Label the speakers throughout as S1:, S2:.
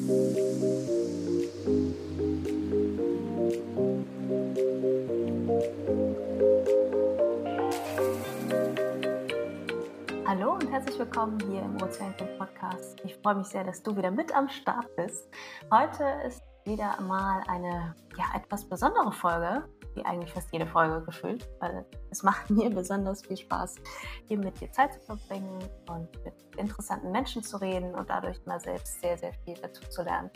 S1: Hallo und herzlich willkommen hier im Ozeankind Podcast. Ich freue mich sehr, dass du wieder mit am Start bist. Heute ist wieder mal eine ja, etwas besondere Folge, eigentlich fast jede Folge gefühlt, weil es macht mir besonders viel Spaß, hier mit dir Zeit zu verbringen und mit interessanten Menschen zu reden und dadurch mal selbst sehr, sehr viel dazu zu lernen.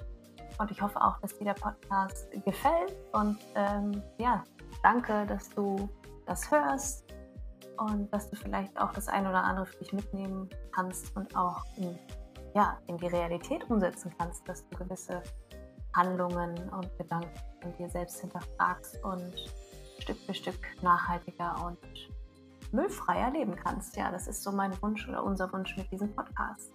S1: Und ich hoffe auch, dass dir der Podcast gefällt und ähm, ja, danke, dass du das hörst und dass du vielleicht auch das eine oder andere für dich mitnehmen kannst und auch in, ja, in die Realität umsetzen kannst, dass du gewisse Handlungen und Gedanken in dir selbst hinterfragst und Stück für Stück nachhaltiger und müllfreier leben kannst. Ja, das ist so mein Wunsch oder unser Wunsch mit diesem Podcast.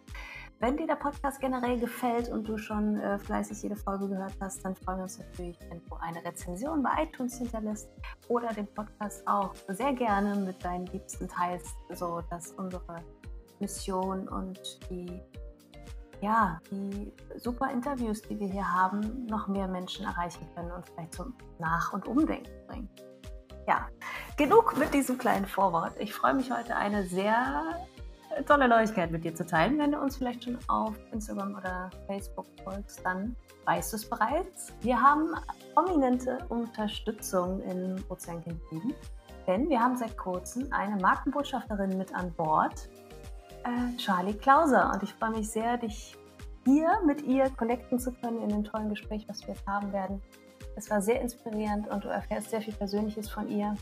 S1: Wenn dir der Podcast generell gefällt und du schon äh, fleißig jede Folge gehört hast, dann freuen wir uns natürlich, wenn du eine Rezension bei iTunes hinterlässt oder den Podcast auch sehr gerne mit deinen Liebsten teilst, so dass unsere Mission und die ja, die super Interviews, die wir hier haben, noch mehr Menschen erreichen können und vielleicht zum Nach- und Umdenken bringen. Ja, genug mit diesem kleinen Vorwort. Ich freue mich heute eine sehr tolle Neuigkeit mit dir zu teilen. Wenn du uns vielleicht schon auf Instagram oder Facebook folgst, dann weißt du es bereits. Wir haben prominente Unterstützung in Ozeankind 7, denn wir haben seit kurzem eine Markenbotschafterin mit an Bord, äh, Charlie Klauser. Und ich freue mich sehr, dich hier mit ihr connecten zu können in dem tollen Gespräch, was wir jetzt haben werden. Es war sehr inspirierend und du erfährst sehr viel Persönliches von ihr.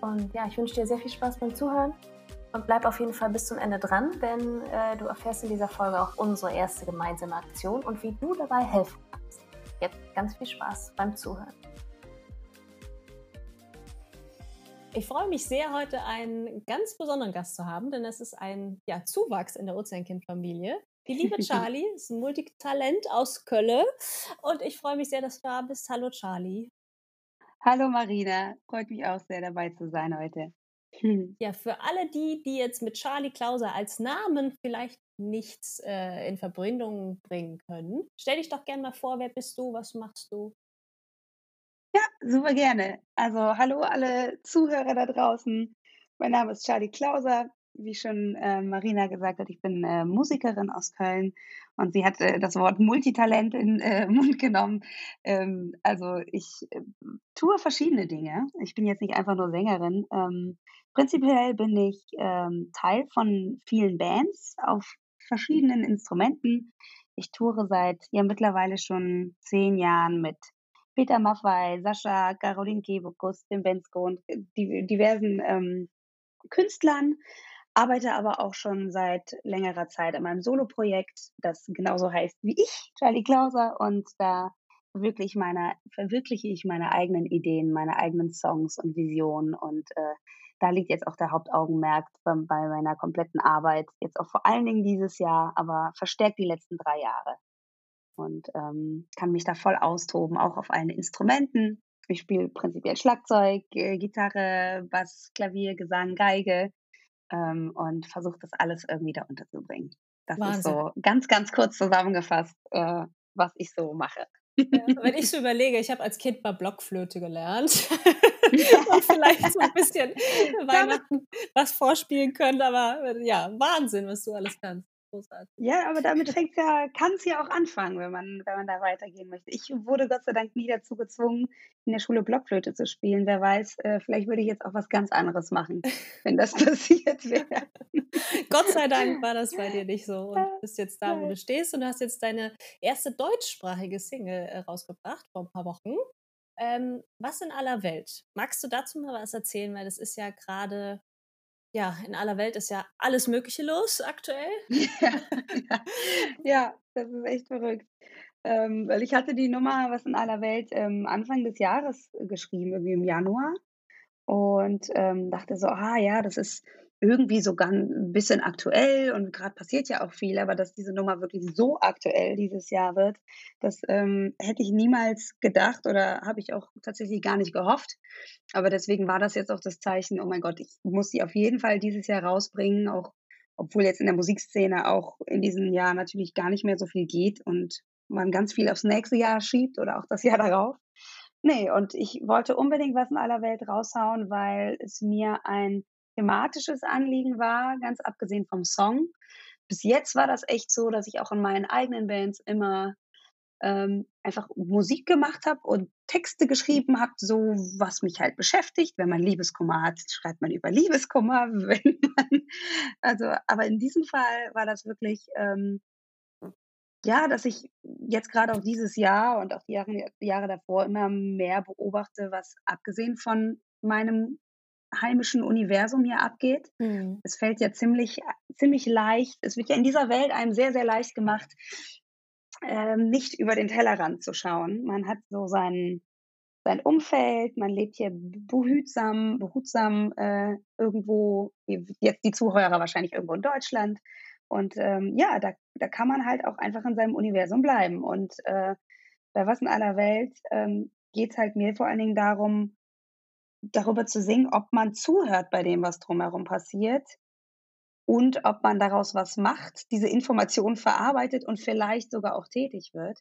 S1: Und ja, ich wünsche dir sehr viel Spaß beim Zuhören und bleib auf jeden Fall bis zum Ende dran, denn äh, du erfährst in dieser Folge auch unsere erste gemeinsame Aktion und wie du dabei helfen kannst. Jetzt ganz viel Spaß beim Zuhören. Ich freue mich sehr, heute einen ganz besonderen Gast zu haben, denn es ist ein ja, Zuwachs in der Ozeankind-Familie. Die liebe Charlie ist ein Multitalent aus Köln und ich freue mich sehr, dass du da bist. Hallo Charlie.
S2: Hallo Marina, freut mich auch sehr dabei zu sein heute.
S1: Ja, für alle die, die jetzt mit Charlie Klauser als Namen vielleicht nichts äh, in Verbindung bringen können, stell dich doch gerne mal vor, wer bist du, was machst du?
S2: Super gerne. Also hallo alle Zuhörer da draußen. Mein Name ist Charlie Klauser. Wie schon äh, Marina gesagt hat, ich bin äh, Musikerin aus Köln und sie hat äh, das Wort Multitalent in äh, Mund genommen. Ähm, also ich äh, tue verschiedene Dinge. Ich bin jetzt nicht einfach nur Sängerin. Ähm, prinzipiell bin ich ähm, Teil von vielen Bands auf verschiedenen Instrumenten. Ich toure seit ja mittlerweile schon zehn Jahren mit Peter Maffei, Sascha, Caroline Kebekus, dem Bensko und äh, diversen ähm, Künstlern, arbeite aber auch schon seit längerer Zeit an meinem Soloprojekt, das genauso heißt wie ich, Charlie Klauser, und da wirklich meine, verwirkliche ich meine eigenen Ideen, meine eigenen Songs und Visionen. Und äh, da liegt jetzt auch der Hauptaugenmerk bei, bei meiner kompletten Arbeit, jetzt auch vor allen Dingen dieses Jahr, aber verstärkt die letzten drei Jahre und ähm, kann mich da voll austoben, auch auf allen Instrumenten. Ich spiele prinzipiell Schlagzeug, äh, Gitarre, Bass, Klavier, Gesang, Geige ähm, und versuche das alles irgendwie da unterzubringen. Das Wahnsinn. ist so ganz, ganz kurz zusammengefasst, äh, was ich so mache.
S1: Ja, wenn ich so überlege, ich habe als Kind mal Blockflöte gelernt und vielleicht so ein bisschen Weihnachten was vorspielen können, aber ja, Wahnsinn, was du alles kannst
S2: großartig. Ja, aber damit fängt ja, kann es ja auch anfangen, wenn man, wenn man da weitergehen möchte. Ich wurde Gott sei Dank nie dazu gezwungen, in der Schule Blockflöte zu spielen. Wer weiß, äh, vielleicht würde ich jetzt auch was ganz anderes machen, wenn das passiert wäre.
S1: Gott sei Dank war das bei dir nicht so und du bist jetzt da, wo du stehst und hast jetzt deine erste deutschsprachige Single äh, rausgebracht vor ein paar Wochen. Ähm, was in aller Welt? Magst du dazu mal was erzählen? Weil das ist ja gerade ja, in aller Welt ist ja alles Mögliche los aktuell.
S2: Ja, ja, ja das ist echt verrückt. Ähm, weil ich hatte die Nummer Was in aller Welt ähm, Anfang des Jahres geschrieben, irgendwie im Januar. Und ähm, dachte so, ah ja, das ist irgendwie sogar ein bisschen aktuell und gerade passiert ja auch viel, aber dass diese Nummer wirklich so aktuell dieses Jahr wird, das ähm, hätte ich niemals gedacht oder habe ich auch tatsächlich gar nicht gehofft. Aber deswegen war das jetzt auch das Zeichen, oh mein Gott, ich muss sie auf jeden Fall dieses Jahr rausbringen, auch obwohl jetzt in der Musikszene auch in diesem Jahr natürlich gar nicht mehr so viel geht und man ganz viel aufs nächste Jahr schiebt oder auch das Jahr darauf. Nee, und ich wollte unbedingt was in aller Welt raushauen, weil es mir ein thematisches Anliegen war, ganz abgesehen vom Song. Bis jetzt war das echt so, dass ich auch in meinen eigenen Bands immer ähm, einfach Musik gemacht habe und Texte geschrieben habe, so was mich halt beschäftigt. Wenn man Liebeskummer hat, schreibt man über Liebeskummer. Wenn man, also, aber in diesem Fall war das wirklich ähm, ja, dass ich jetzt gerade auch dieses Jahr und auch die Jahre, Jahre davor immer mehr beobachte, was abgesehen von meinem heimischen Universum hier abgeht. Mhm. Es fällt ja ziemlich, ziemlich leicht, es wird ja in dieser Welt einem sehr, sehr leicht gemacht, ähm, nicht über den Tellerrand zu schauen. Man hat so sein, sein Umfeld, man lebt hier behutsam, behutsam äh, irgendwo, jetzt die Zuhörer wahrscheinlich irgendwo in Deutschland. Und ähm, ja, da, da kann man halt auch einfach in seinem Universum bleiben. Und äh, bei Was in aller Welt ähm, geht es halt mir vor allen Dingen darum, darüber zu singen, ob man zuhört bei dem, was drumherum passiert und ob man daraus was macht, diese Informationen verarbeitet und vielleicht sogar auch tätig wird.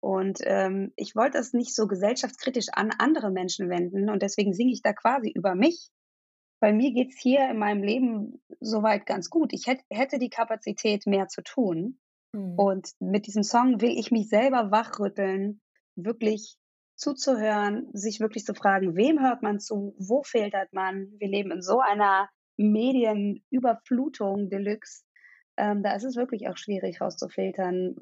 S2: Und ähm, ich wollte das nicht so gesellschaftskritisch an andere Menschen wenden und deswegen singe ich da quasi über mich. Bei mir geht's hier in meinem Leben soweit ganz gut. Ich hätte, hätte die Kapazität, mehr zu tun. Mhm. Und mit diesem Song will ich mich selber wachrütteln, wirklich zuzuhören, sich wirklich zu fragen, wem hört man zu, wo filtert man. Wir leben in so einer Medienüberflutung Deluxe. Ähm, da ist es wirklich auch schwierig rauszufiltern,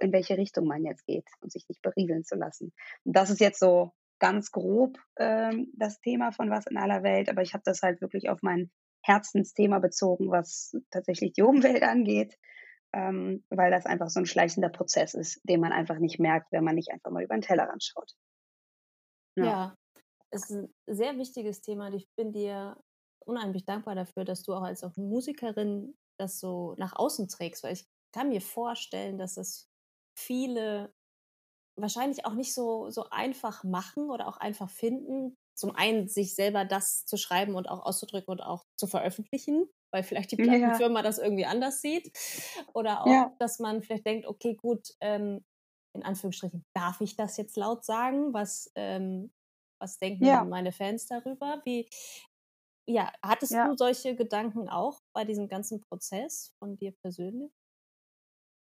S2: in welche Richtung man jetzt geht und sich nicht berieseln zu lassen. Und das ist jetzt so ganz grob ähm, das Thema von was in aller Welt, aber ich habe das halt wirklich auf mein Herzensthema bezogen, was tatsächlich die Umwelt angeht, ähm, weil das einfach so ein schleichender Prozess ist, den man einfach nicht merkt, wenn man nicht einfach mal über den Tellerrand schaut.
S1: Ja. ja, es ist ein sehr wichtiges Thema und ich bin dir unheimlich dankbar dafür, dass du auch als auch Musikerin das so nach außen trägst, weil ich kann mir vorstellen, dass es viele wahrscheinlich auch nicht so, so einfach machen oder auch einfach finden. Zum einen sich selber das zu schreiben und auch auszudrücken und auch zu veröffentlichen, weil vielleicht die Plattenfirma ja. das irgendwie anders sieht. Oder auch, ja. dass man vielleicht denkt, okay, gut, ähm, in Anführungsstrichen, darf ich das jetzt laut sagen? Was, ähm, was denken ja. meine Fans darüber? Wie, ja, hattest ja. du solche Gedanken auch bei diesem ganzen Prozess von dir persönlich?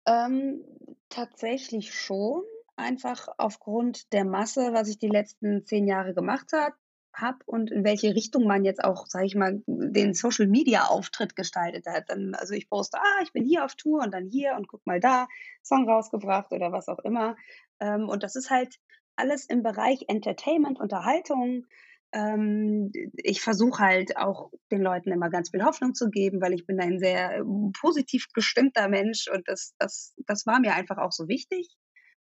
S2: Ähm, tatsächlich schon. Einfach aufgrund der Masse, was ich die letzten zehn Jahre gemacht habe hab und in welche Richtung man jetzt auch, sage ich mal, den Social Media Auftritt gestaltet hat. Dann, also ich poste, ah, ich bin hier auf Tour und dann hier und guck mal da, Song rausgebracht oder was auch immer. Ähm, und das ist halt alles im Bereich Entertainment, Unterhaltung. Ähm, ich versuche halt auch den Leuten immer ganz viel Hoffnung zu geben, weil ich bin ein sehr ähm, positiv gestimmter Mensch und das, das, das war mir einfach auch so wichtig.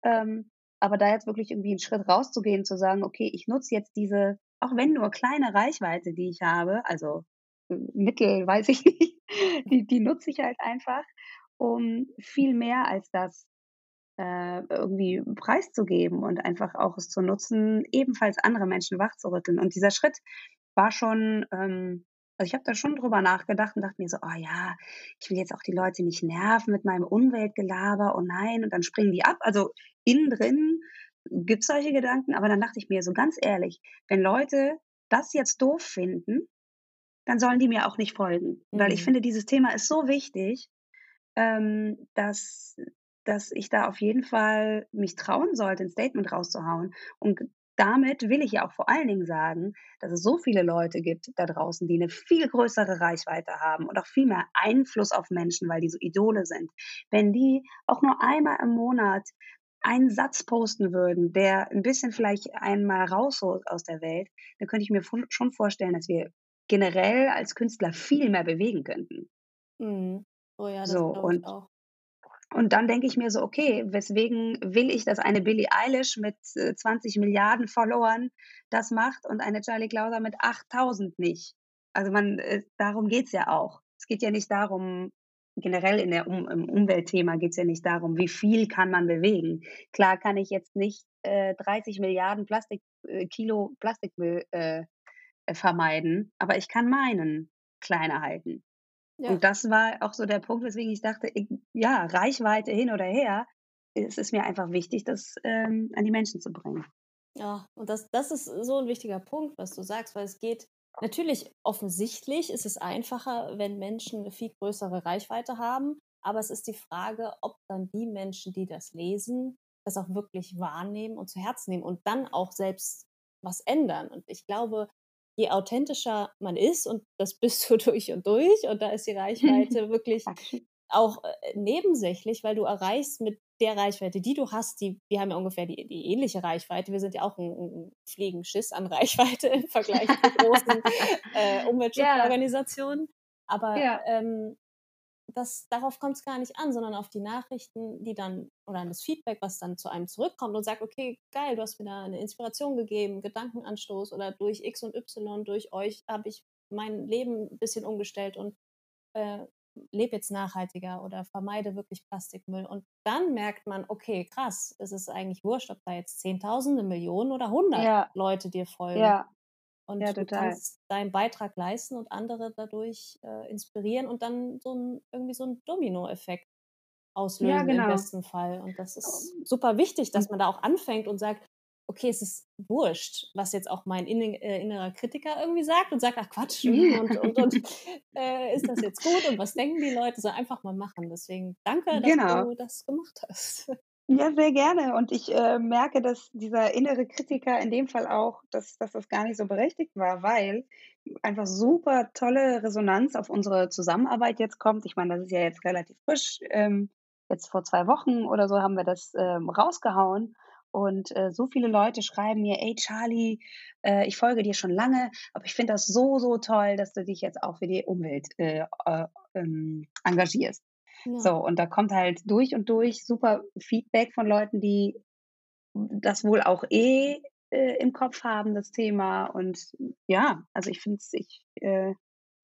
S2: Ähm, aber da jetzt wirklich irgendwie einen Schritt rauszugehen, zu sagen, okay, ich nutze jetzt diese auch wenn nur kleine Reichweite, die ich habe, also äh, Mittel, weiß ich nicht, die, die nutze ich halt einfach, um viel mehr als das äh, irgendwie preiszugeben und einfach auch es zu nutzen, ebenfalls andere Menschen wachzurütteln. Und dieser Schritt war schon, ähm, also ich habe da schon drüber nachgedacht und dachte mir so, oh ja, ich will jetzt auch die Leute nicht nerven mit meinem Umweltgelaber, oh nein, und dann springen die ab. Also innen drin gibt es solche Gedanken, aber dann dachte ich mir so ganz ehrlich, wenn Leute das jetzt doof finden, dann sollen die mir auch nicht folgen. Mhm. Weil ich mhm. finde, dieses Thema ist so wichtig, ähm, dass, dass ich da auf jeden Fall mich trauen sollte, ein Statement rauszuhauen. Und damit will ich ja auch vor allen Dingen sagen, dass es so viele Leute gibt da draußen, die eine viel größere Reichweite haben und auch viel mehr Einfluss auf Menschen, weil die so Idole sind. Wenn die auch nur einmal im Monat einen Satz posten würden, der ein bisschen vielleicht einmal rausholt aus der Welt, dann könnte ich mir schon vorstellen, dass wir generell als Künstler viel mehr bewegen könnten.
S1: Mhm. Oh ja, das
S2: so, und, auch. Und dann denke ich mir so, okay, weswegen will ich, dass eine Billie Eilish mit 20 äh, Milliarden Followern das macht und eine Charlie Klauser mit 8000 nicht? Also man, äh, darum geht's ja auch. Es geht ja nicht darum, generell in der um, im Umweltthema geht es ja nicht darum, wie viel kann man bewegen. Klar kann ich jetzt nicht äh, 30 Milliarden Plastik, äh, Kilo Plastikmüll äh, vermeiden, aber ich kann meinen kleiner halten. Ja. Und das war auch so der Punkt, weswegen ich dachte, ich, ja, Reichweite hin oder her, es ist mir einfach wichtig, das ähm, an die Menschen zu bringen.
S1: Ja, und das, das ist so ein wichtiger Punkt, was du sagst, weil es geht natürlich offensichtlich, ist es einfacher, wenn Menschen eine viel größere Reichweite haben, aber es ist die Frage, ob dann die Menschen, die das lesen, das auch wirklich wahrnehmen und zu Herzen nehmen und dann auch selbst was ändern. Und ich glaube, je authentischer man ist, und das bist du durch und durch, und da ist die Reichweite wirklich auch äh, nebensächlich, weil du erreichst mit der Reichweite, die du hast, die, wir haben ja ungefähr die, die ähnliche Reichweite. Wir sind ja auch ein, ein Fliegenschiss an Reichweite im Vergleich zu großen äh, Umweltschutzorganisationen. Aber ja. ähm, das, darauf kommt es gar nicht an, sondern auf die Nachrichten, die dann, oder an das Feedback, was dann zu einem zurückkommt und sagt, okay, geil, du hast mir da eine Inspiration gegeben, Gedankenanstoß oder durch X und Y, durch euch habe ich mein Leben ein bisschen umgestellt und äh, lebe jetzt nachhaltiger oder vermeide wirklich Plastikmüll. Und dann merkt man, okay, krass, es ist eigentlich wurscht, ob da jetzt Zehntausende, Millionen oder hundert ja. Leute dir folgen. Ja. Und ja, du kannst deinen Beitrag leisten und andere dadurch äh, inspirieren und dann so ein, irgendwie so ein Dominoeffekt auslösen ja, genau. im besten Fall. Und das ist super wichtig, dass man da auch anfängt und sagt, okay, es ist wurscht, was jetzt auch mein äh, innerer Kritiker irgendwie sagt und sagt, ach Quatsch, und, und, und äh, ist das jetzt gut und was denken die Leute? So einfach mal machen. Deswegen danke, dass genau. du das gemacht hast.
S2: Ja, sehr gerne. Und ich äh, merke, dass dieser innere Kritiker in dem Fall auch, dass, dass das gar nicht so berechtigt war, weil einfach super tolle Resonanz auf unsere Zusammenarbeit jetzt kommt. Ich meine, das ist ja jetzt relativ frisch. Ähm, jetzt vor zwei Wochen oder so haben wir das ähm, rausgehauen. Und äh, so viele Leute schreiben mir, ey Charlie, äh, ich folge dir schon lange, aber ich finde das so, so toll, dass du dich jetzt auch für die Umwelt äh, äh ähm, engagierst. Ja. So, und da kommt halt durch und durch super Feedback von Leuten, die das wohl auch eh äh, im Kopf haben, das Thema. Und ja, also ich finde es, ich, äh,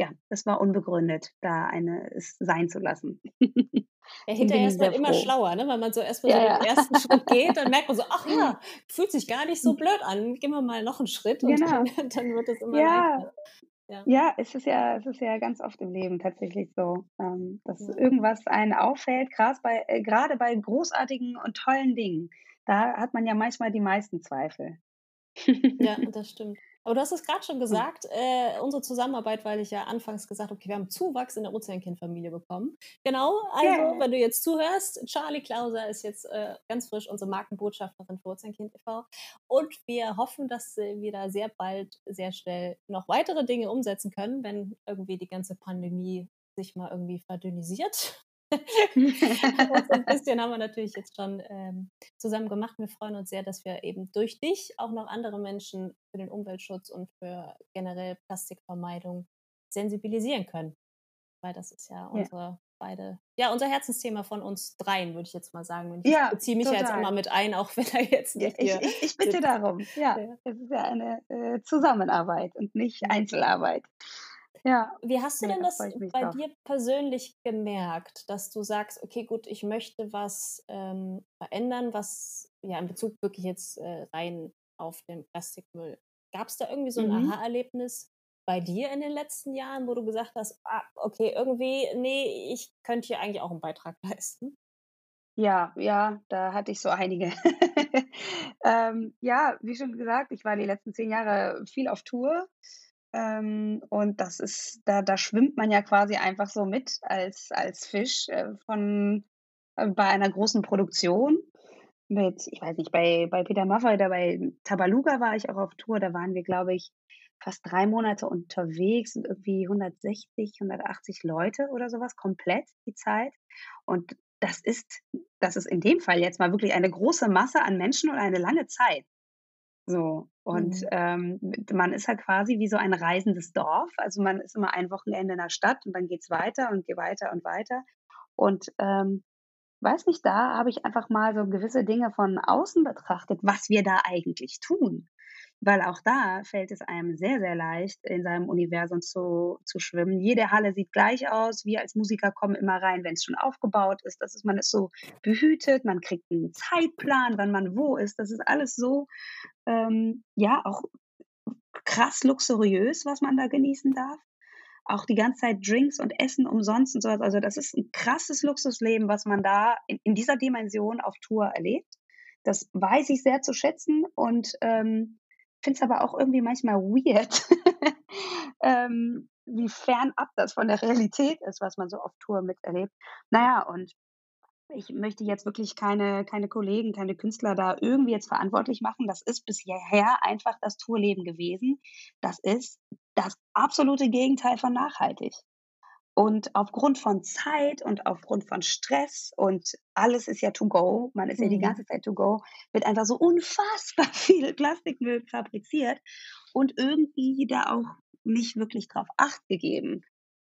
S2: ja, es war unbegründet, da eine es sein zu lassen.
S1: Ja, hinterher ist man immer schlauer, ne? wenn man so erstmal ja, so den ja. ersten Schritt geht, dann merkt man so, ach ja, fühlt sich gar nicht so blöd an. Gehen wir mal noch einen Schritt und genau. dann, dann, wird es immer
S2: ja. leichter. Ja. ja, es ist ja, es ist ja ganz oft im Leben tatsächlich so, ähm, dass irgendwas einen auffällt, gerade bei, äh, gerade bei großartigen und tollen Dingen. Da hat man ja manchmal die meisten Zweifel.
S1: Ja, das stimmt. Aber du hast es gerade schon hm. gesagt, äh, unsere Zusammenarbeit, weil ich ja anfangs gesagt habe, okay, wir haben Zuwachs in der Ozeankindfamilie bekommen. Genau, also yeah. wenn du jetzt zuhörst, Charlie Klauser ist jetzt äh, ganz frisch unsere Markenbotschafterin für Ozeankind e.V. Und wir hoffen, dass wir da sehr bald, sehr schnell noch weitere Dinge umsetzen können, wenn irgendwie die ganze Pandemie sich mal irgendwie verdünnisiert. so ein bisschen haben wir natürlich jetzt schon ähm, zusammen gemacht. Wir freuen uns sehr, dass wir eben durch dich auch noch andere Menschen für den Umweltschutz und für generell Plastikvermeidung sensibilisieren können. Weil das ist ja unsere ja. beide, ja, unser Herzensthema von uns dreien, würde ich jetzt mal sagen. Ich ja, beziehe mich total. ja jetzt immer mit ein, auch wenn er jetzt nicht
S2: ja, ich, ich, ich, bitte darum. Ja, es ist ja eine äh, Zusammenarbeit und nicht Einzelarbeit.
S1: Ja. Wie hast du denn das bei drauf. dir persönlich gemerkt, dass du sagst, okay, gut, ich möchte was ähm, verändern, was ja in Bezug wirklich jetzt äh, rein auf den Plastikmüll. Gab es da irgendwie so ein mhm. Aha-Erlebnis bei dir in den letzten Jahren, wo du gesagt hast, ah, okay, irgendwie, nee, ich könnte hier eigentlich auch einen Beitrag leisten?
S2: Ja, ja, da hatte ich so einige. ähm, ja, wie schon gesagt, ich war die letzten zehn Jahre viel auf Tour ähm, und das ist, da, da schwimmt man ja quasi einfach so mit als, als Fisch äh, von äh, bei einer großen Produktion. Mit, ich weiß nicht, bei, bei Peter Maffay oder bei Tabaluga war ich auch auf Tour, da waren wir, glaube ich, fast drei Monate unterwegs und irgendwie 160, 180 Leute oder sowas, komplett die Zeit. Und das ist, das ist in dem Fall jetzt mal wirklich eine große Masse an Menschen und eine lange Zeit. So. Und mhm. ähm, man ist halt quasi wie so ein reisendes Dorf. Also man ist immer ein Wochenende in der Stadt und dann geht's weiter und geht weiter und weiter. Und ähm, weiß nicht, da habe ich einfach mal so gewisse Dinge von außen betrachtet, was wir da eigentlich tun weil auch da fällt es einem sehr, sehr leicht, in seinem Universum zu, zu schwimmen. Jede Halle sieht gleich aus. Wir als Musiker kommen immer rein, wenn es schon aufgebaut ist. Das ist, man ist so behütet, man kriegt einen Zeitplan, wann man wo ist. Das ist alles so, ähm, ja, auch krass luxuriös, was man da genießen darf. auch die ganze Zeit Drinks und Essen umsonst und sowas. Also das ist ein krasses Luxusleben, was man da in, in dieser Dimension auf Tour erlebt. Das weiß ich sehr zu schätzen und ähm, finde es aber auch irgendwie manchmal weird, ähm, wie fernab das von der Realität ist, was man so auf Tour miterlebt. Naja, und ich möchte jetzt wirklich keine, keine Kollegen, keine Künstler da irgendwie jetzt verantwortlich machen. Das ist bisher einfach das Tourleben gewesen. Das ist das absolute Gegenteil von nachhaltig. Und aufgrund von Zeit und aufgrund von Stress und alles ist ja to go, man ist mhm. ja die mhm. ganze Zeit to go, wird einfach so unfassbar viel Plastikmüll fabriziert und irgendwie da auch nicht wirklich drauf acht gegeben.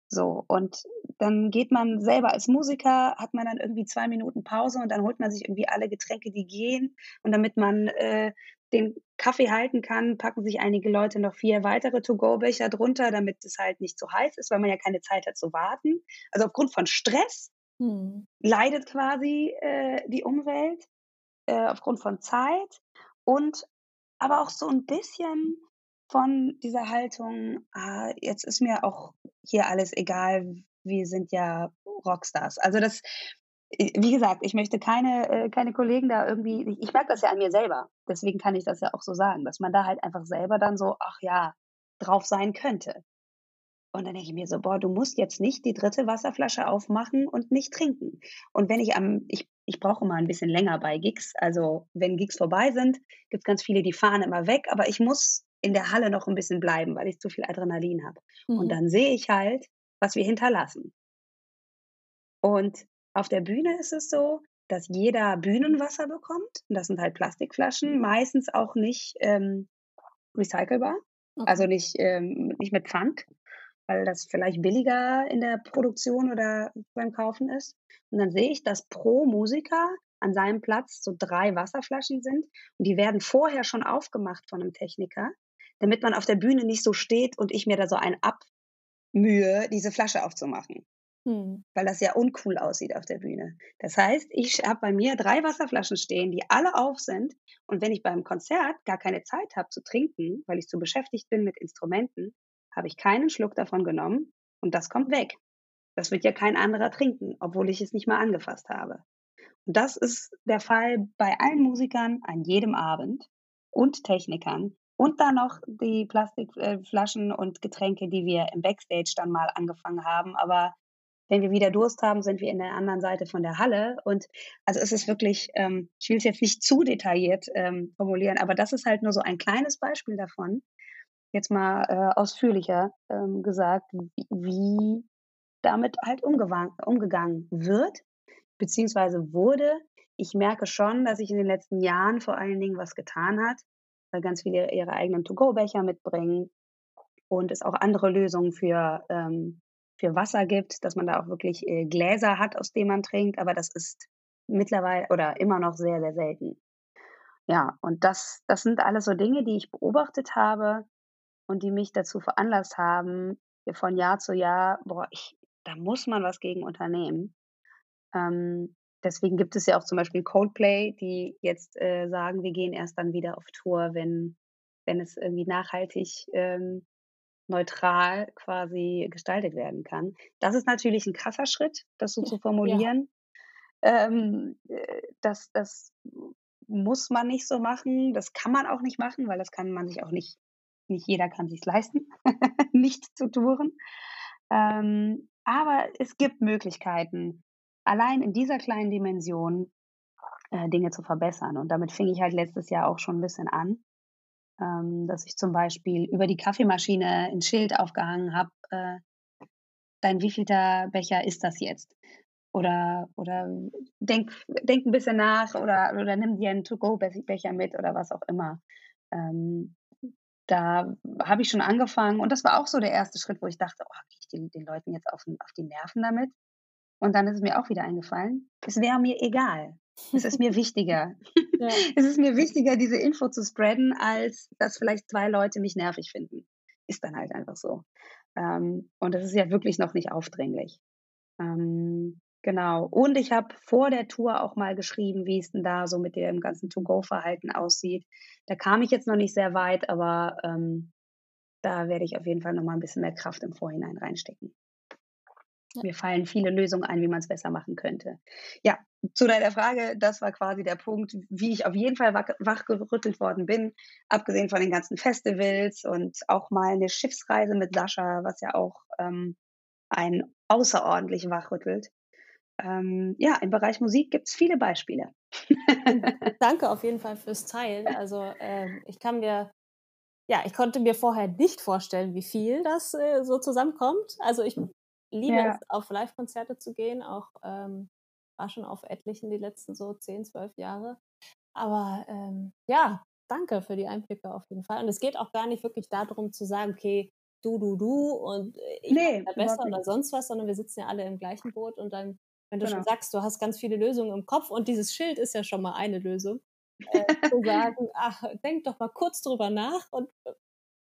S2: So, und dann geht man selber als Musiker, hat man dann irgendwie zwei Minuten Pause und dann holt man sich irgendwie alle Getränke, die gehen. Und damit man äh, den Kaffee halten kann, packen sich einige Leute noch vier weitere To-Go-Becher drunter, damit es halt nicht so heiß ist, weil man ja keine Zeit hat zu warten. Also aufgrund von Stress hm. leidet quasi äh, die Umwelt, äh, aufgrund von Zeit und aber auch so ein bisschen von dieser Haltung, ah, jetzt ist mir auch hier alles egal, wir sind ja Rockstars. Also das, wie gesagt, ich möchte keine, äh, keine Kollegen da irgendwie, ich, ich merke das ja an mir selber, deswegen kann ich das ja auch so sagen, dass man da halt einfach selber dann so, ach ja, drauf sein könnte. Und dann denke ich mir so, boah, du musst jetzt nicht die dritte Wasserflasche aufmachen und nicht trinken. Und wenn ich am, ich, ich brauche mal ein bisschen länger bei Gigs. Also wenn Gigs vorbei sind, gibt es ganz viele, die fahren immer weg, aber ich muss in der Halle noch ein bisschen bleiben, weil ich zu viel Adrenalin habe. Mhm. Und dann sehe ich halt, was wir hinterlassen. Und auf der Bühne ist es so, dass jeder Bühnenwasser bekommt. Und das sind halt Plastikflaschen, meistens auch nicht ähm, recycelbar, okay. also nicht, ähm, nicht mit Pfand, weil das vielleicht billiger in der Produktion oder beim Kaufen ist. Und dann sehe ich, dass pro Musiker an seinem Platz so drei Wasserflaschen sind und die werden vorher schon aufgemacht von einem Techniker damit man auf der Bühne nicht so steht und ich mir da so ein abmühe, diese Flasche aufzumachen. Hm. Weil das ja uncool aussieht auf der Bühne. Das heißt, ich habe bei mir drei Wasserflaschen stehen, die alle auf sind. Und wenn ich beim Konzert gar keine Zeit habe zu trinken, weil ich zu beschäftigt bin mit Instrumenten, habe ich keinen Schluck davon genommen und das kommt weg. Das wird ja kein anderer trinken, obwohl ich es nicht mal angefasst habe. Und das ist der Fall bei allen Musikern an jedem Abend und Technikern, und dann noch die Plastikflaschen und Getränke, die wir im Backstage dann mal angefangen haben. Aber wenn wir wieder Durst haben, sind wir in der anderen Seite von der Halle. Und also es ist wirklich, ähm, ich will es jetzt nicht zu detailliert ähm, formulieren, aber das ist halt nur so ein kleines Beispiel davon, jetzt mal äh, ausführlicher ähm, gesagt, wie, wie damit halt umgegangen wird, beziehungsweise wurde. Ich merke schon, dass sich in den letzten Jahren vor allen Dingen was getan hat weil ganz viele ihre eigenen To-Go-Becher mitbringen und es auch andere Lösungen für, ähm, für Wasser gibt, dass man da auch wirklich äh, Gläser hat, aus denen man trinkt, aber das ist mittlerweile oder immer noch sehr, sehr selten. Ja, und das, das sind alles so Dinge, die ich beobachtet habe und die mich dazu veranlasst haben, von Jahr zu Jahr, boah, ich, da muss man was gegen unternehmen. Ähm, deswegen gibt es ja auch zum Beispiel Coldplay, die jetzt äh, sagen, wir gehen erst dann wieder auf Tour, wenn, wenn es irgendwie nachhaltig ähm, neutral quasi gestaltet werden kann. Das ist natürlich ein krasser Schritt, das so zu formulieren. Ja. Ähm, äh, das, das muss man nicht so machen, das kann man auch nicht machen, weil das kann man sich auch nicht, nicht jeder kann sich leisten, nicht zu touren. Ähm, aber es gibt Möglichkeiten, allein in dieser kleinen Dimension äh, Dinge zu verbessern. Und damit fing ich halt letztes Jahr auch schon ein bisschen an, ähm, dass ich zum Beispiel über die Kaffeemaschine ein Schild aufgehangen habe, äh, dein wievielter Becher ist das jetzt? Oder, oder denk, denk ein bisschen nach oder, oder nimm dir einen To-Go-Becher mit oder was auch immer. Ähm, da habe ich schon angefangen und das war auch so der erste Schritt, wo ich dachte, oh, gehe ich den, den Leuten jetzt auf, auf die Nerven damit? Und dann ist es mir auch wieder eingefallen, es wäre mir egal. Es ist mir wichtiger. Ja. Es ist mir wichtiger, diese Info zu spreaden, als dass vielleicht zwei Leute mich nervig finden. Ist dann halt einfach so. Ähm, und das ist ja wirklich noch nicht aufdringlich. Ähm, genau. Und ich habe vor der Tour auch mal geschrieben, wie es denn da so mit dem ganzen To-Go-Verhalten aussieht. Da kam ich jetzt noch nicht sehr weit, aber ähm, da werde ich auf jeden Fall nochmal ein bisschen mehr Kraft im Vorhinein reinstecken. Ja. Mir fallen viele Lösungen ein, wie man es besser machen könnte. Ja, zu deiner Frage, das war quasi der Punkt, wie ich auf jeden Fall wachgerüttelt worden bin, abgesehen von den ganzen Festivals und auch mal eine Schiffsreise mit Sascha, was ja auch ähm, ein außerordentlich wachrüttelt. Ähm, ja, im Bereich Musik gibt es viele Beispiele.
S1: Danke auf jeden Fall fürs Teilen. Also ähm, ich kann mir ja, ich konnte mir vorher nicht vorstellen, wie viel das äh, so zusammenkommt. Also ich liebe ja. es, auf Live-Konzerte zu gehen, auch ähm, war schon auf etlichen die letzten so 10, 12 Jahre. Aber ähm, ja, danke für die Einblicke auf jeden Fall. Und es geht auch gar nicht wirklich darum zu sagen, okay, du, du, du und äh, ich nee, bin besser oder sonst was, sondern wir sitzen ja alle im gleichen Boot und dann, wenn du genau. schon sagst, du hast ganz viele Lösungen im Kopf und dieses Schild ist ja schon mal eine Lösung, äh, zu sagen, ach, denk doch mal kurz drüber nach und äh,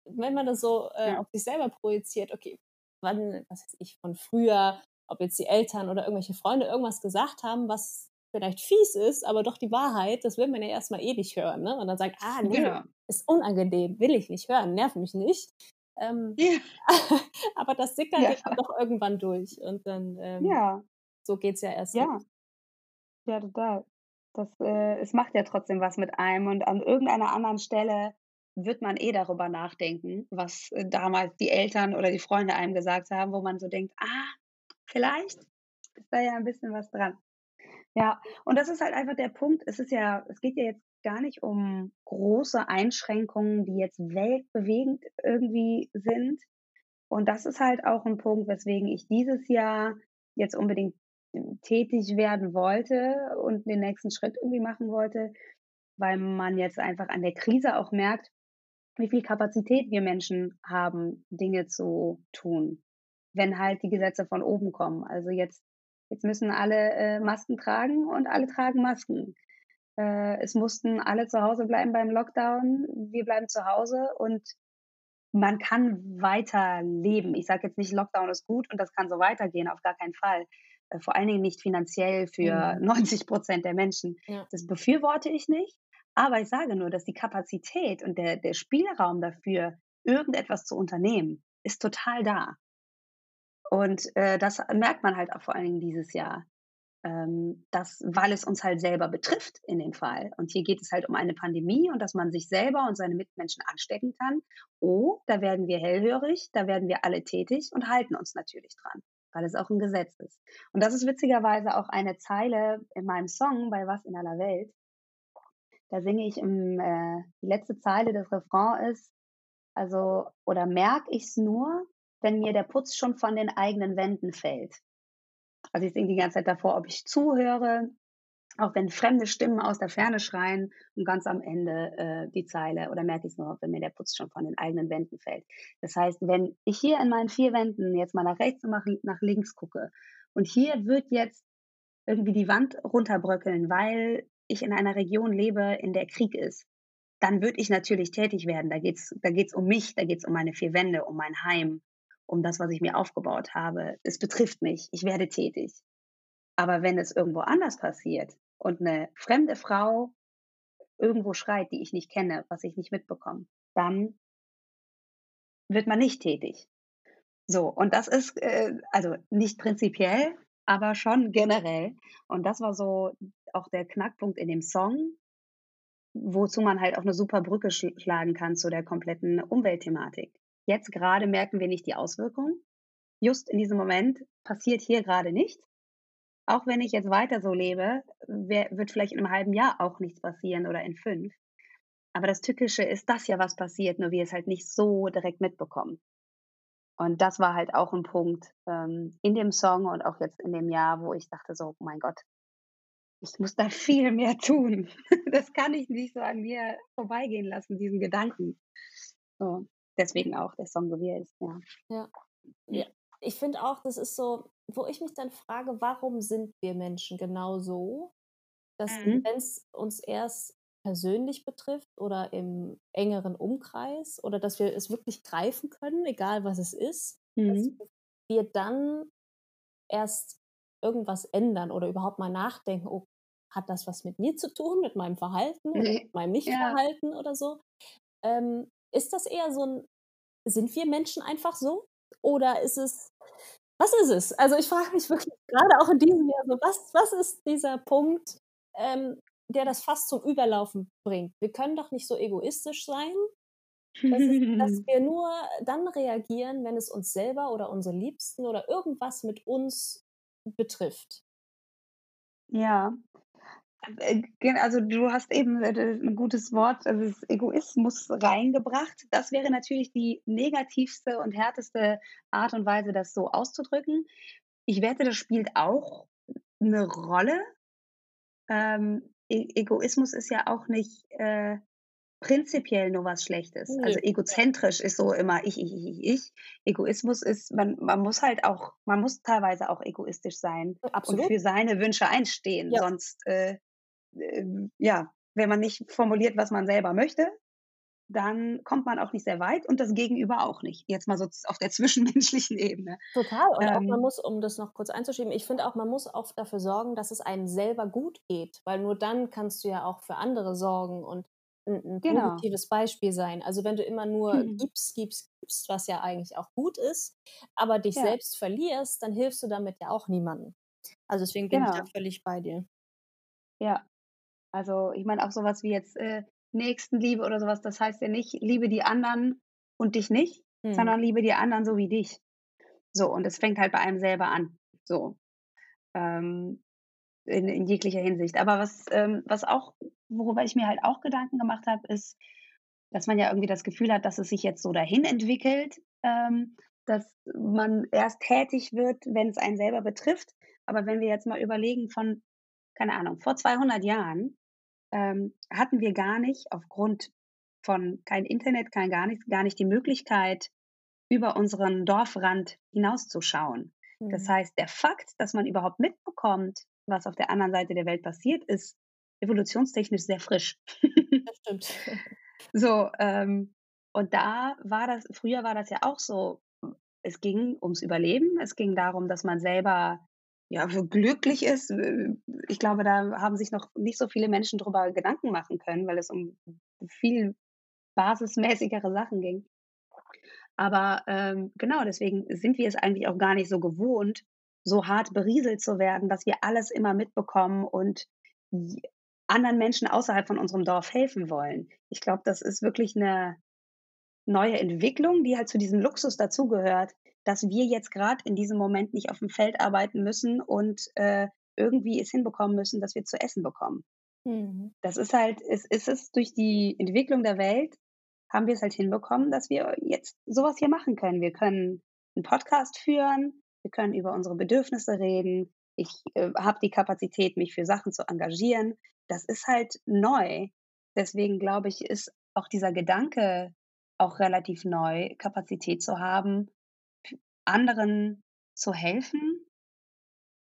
S1: wenn man das so äh, ja. auf sich selber projiziert, okay, wann, was weiß ich, von früher, ob jetzt die Eltern oder irgendwelche Freunde irgendwas gesagt haben, was vielleicht fies ist, aber doch die Wahrheit, das will man ja erstmal eh nicht hören. Ne? Und dann sagt, ah, nee, ja. ist unangenehm, will ich nicht hören, nerv mich nicht. Ähm, ja. aber das sickert ja. doch irgendwann durch. Und dann, ähm, ja. so geht es ja erst.
S2: Ja. Ja, total. Das, äh, es macht ja trotzdem was mit einem und an irgendeiner anderen Stelle wird man eh darüber nachdenken, was äh, damals die Eltern oder die Freunde einem gesagt haben, wo man so denkt, ah, vielleicht ist da ja ein bisschen was dran. Ja, und das ist halt einfach der Punkt. Es ist ja, es geht ja jetzt gar nicht um große Einschränkungen, die jetzt weltbewegend irgendwie sind. Und das ist halt auch ein Punkt, weswegen ich dieses Jahr jetzt unbedingt tätig werden wollte und den nächsten Schritt irgendwie machen wollte, weil man jetzt einfach an der Krise auch merkt, wie viel Kapazität wir Menschen haben, Dinge zu tun, wenn halt die Gesetze von oben kommen. Also jetzt, jetzt müssen alle äh, Masken tragen und alle tragen Masken. Äh, es mussten alle zu Hause bleiben beim Lockdown. Wir bleiben zu Hause und man kann weiter leben. Ich sage jetzt nicht, Lockdown ist gut und das kann so weitergehen, auf gar keinen Fall. Äh, vor allen Dingen nicht finanziell für mhm. 90 Prozent der Menschen. Ja. Das befürworte ich nicht. Aber ich sage nur, dass die Kapazität und der, der Spielraum dafür, irgendetwas zu unternehmen, ist total da. Und äh, das merkt man halt auch vor allen Dingen dieses Jahr. Ähm, dass, weil es uns halt selber betrifft in dem Fall. Und hier geht es halt um eine Pandemie und dass man sich selber und seine Mitmenschen anstecken kann. Oh, da werden wir hellhörig, da werden wir alle tätig und halten uns natürlich dran, weil es auch ein Gesetz ist. Und das ist witzigerweise auch eine Zeile in meinem Song bei Was in aller Welt, da singe ich im, äh, die letzte Zeile des Refrains ist, also, oder merke ich es nur, wenn mir der Putz schon von den eigenen Wänden fällt. Also ich singe die ganze Zeit davor, ob ich zuhöre, auch wenn fremde Stimmen aus der Ferne schreien und ganz am Ende äh, die Zeile oder merke ich es nur, wenn mir der Putz schon von den eigenen Wänden fällt. Das heißt, wenn ich hier in meinen vier Wänden jetzt mal nach rechts und nach links gucke und hier wird jetzt irgendwie die Wand runterbröckeln, weil ich in einer Region lebe, in der Krieg ist, dann würde ich natürlich tätig werden. Da geht es da geht's um mich, da geht es um meine vier Wände, um mein Heim, um das, was ich mir aufgebaut habe. Es betrifft mich, ich werde tätig. Aber wenn es irgendwo anders passiert und eine fremde Frau irgendwo schreit, die ich nicht kenne, was ich nicht mitbekomme, dann wird man nicht tätig. So, und das ist äh, also nicht prinzipiell, aber schon generell. Und das war so auch der Knackpunkt in dem Song, wozu man halt auch eine super Brücke schlagen kann zu der kompletten Umweltthematik. Jetzt gerade merken wir nicht die Auswirkungen. Just in diesem Moment passiert hier gerade nichts. Auch wenn ich jetzt weiter so lebe, wird vielleicht in einem halben Jahr auch nichts passieren oder in fünf. Aber das Tückische ist, dass ja was passiert, nur wir es halt nicht so direkt mitbekommen. Und das war halt auch ein Punkt ähm, in dem Song und auch jetzt in dem Jahr, wo ich dachte so, oh mein Gott, ich muss da viel mehr tun. Das kann ich nicht so an mir vorbeigehen lassen, diesen Gedanken. So, deswegen auch der Song, so wie er ist, ja.
S1: Ja, ja. ich finde auch, das ist so, wo ich mich dann frage, warum sind wir Menschen genau so, dass mhm. wenn es uns erst persönlich betrifft oder im engeren Umkreis oder dass wir es wirklich greifen können, egal was es ist, mhm. dass wir dann erst irgendwas ändern oder überhaupt mal nachdenken, oh, hat das was mit mir zu tun, mit meinem Verhalten, nee. mit meinem Nichtverhalten ja. oder so? Ähm, ist das eher so ein sind wir Menschen einfach so? Oder ist es, was ist es? Also ich frage mich wirklich gerade auch in diesem Jahr so, was, was ist dieser Punkt, ähm, der das fast zum Überlaufen bringt? Wir können doch nicht so egoistisch sein, dass, es, dass wir nur dann reagieren, wenn es uns selber oder unsere Liebsten oder irgendwas mit uns betrifft.
S2: Ja, also du hast eben äh, ein gutes Wort, also das Egoismus reingebracht. Das wäre natürlich die negativste und härteste Art und Weise, das so auszudrücken. Ich wette, das spielt auch eine Rolle. Ähm, e Egoismus ist ja auch nicht äh, prinzipiell nur was Schlechtes. Nee. Also egozentrisch ist so immer ich, ich, ich, ich. Egoismus ist, man, man muss halt auch, man muss teilweise auch egoistisch sein Absolut. und für seine Wünsche einstehen. Ja. Sonst äh, ähm, ja, wenn man nicht formuliert, was man selber möchte, dann kommt man auch nicht sehr weit und das Gegenüber auch nicht. Jetzt mal so auf der zwischenmenschlichen Ebene.
S1: Total. Und ähm, auch man muss, um das noch kurz einzuschieben, ich finde auch, man muss auch dafür sorgen, dass es einem selber gut geht, weil nur dann kannst du ja auch für andere sorgen und ein, ein genau. positives Beispiel sein. Also wenn du immer nur mhm. gibst, gibst, gibst, was ja eigentlich auch gut ist, aber dich ja. selbst verlierst, dann hilfst du damit ja auch niemandem. Also deswegen bin genau. ich da völlig bei dir.
S2: Ja, also ich meine auch sowas wie jetzt äh, Nächstenliebe oder sowas, das heißt ja nicht, liebe die anderen und dich nicht, hm. sondern liebe die anderen so wie dich. So, und es fängt halt bei einem selber an. So. Ähm, in, in jeglicher Hinsicht. Aber was, ähm, was auch, worüber ich mir halt auch Gedanken gemacht habe, ist, dass man ja irgendwie das Gefühl hat, dass es sich jetzt so dahin entwickelt, ähm, dass man erst tätig wird, wenn es einen selber betrifft. Aber wenn wir jetzt mal überlegen von, keine Ahnung, vor 200 Jahren, ähm, hatten wir gar nicht aufgrund von kein Internet, kein gar nichts, gar nicht die Möglichkeit, über unseren Dorfrand hinauszuschauen. Mhm. Das heißt, der Fakt, dass man überhaupt mitbekommt, was auf der anderen Seite der Welt passiert, ist evolutionstechnisch sehr frisch.
S1: Das stimmt.
S2: so, ähm, und da war das, früher war das ja auch so, es ging ums Überleben, es ging darum, dass man selber ja, glücklich ist. Ich glaube, da haben sich noch nicht so viele Menschen darüber Gedanken machen können, weil es um viel basismäßigere Sachen ging. Aber ähm, genau, deswegen sind wir es eigentlich auch gar nicht so gewohnt, so hart berieselt zu werden, dass wir alles immer mitbekommen und anderen Menschen außerhalb von unserem Dorf helfen wollen. Ich glaube, das ist wirklich eine neue Entwicklung, die halt zu diesem Luxus dazugehört, dass wir jetzt gerade in diesem Moment nicht auf dem Feld arbeiten müssen und äh, irgendwie es hinbekommen müssen, dass wir zu essen bekommen. Mhm. Das ist halt, es ist es durch die Entwicklung der Welt, haben wir es halt hinbekommen, dass wir jetzt sowas hier machen können. Wir können einen Podcast führen, wir können über unsere Bedürfnisse reden. Ich äh, habe die Kapazität, mich für Sachen zu engagieren. Das ist halt neu. Deswegen glaube ich, ist auch dieser Gedanke auch relativ neu, Kapazität zu haben, anderen zu helfen,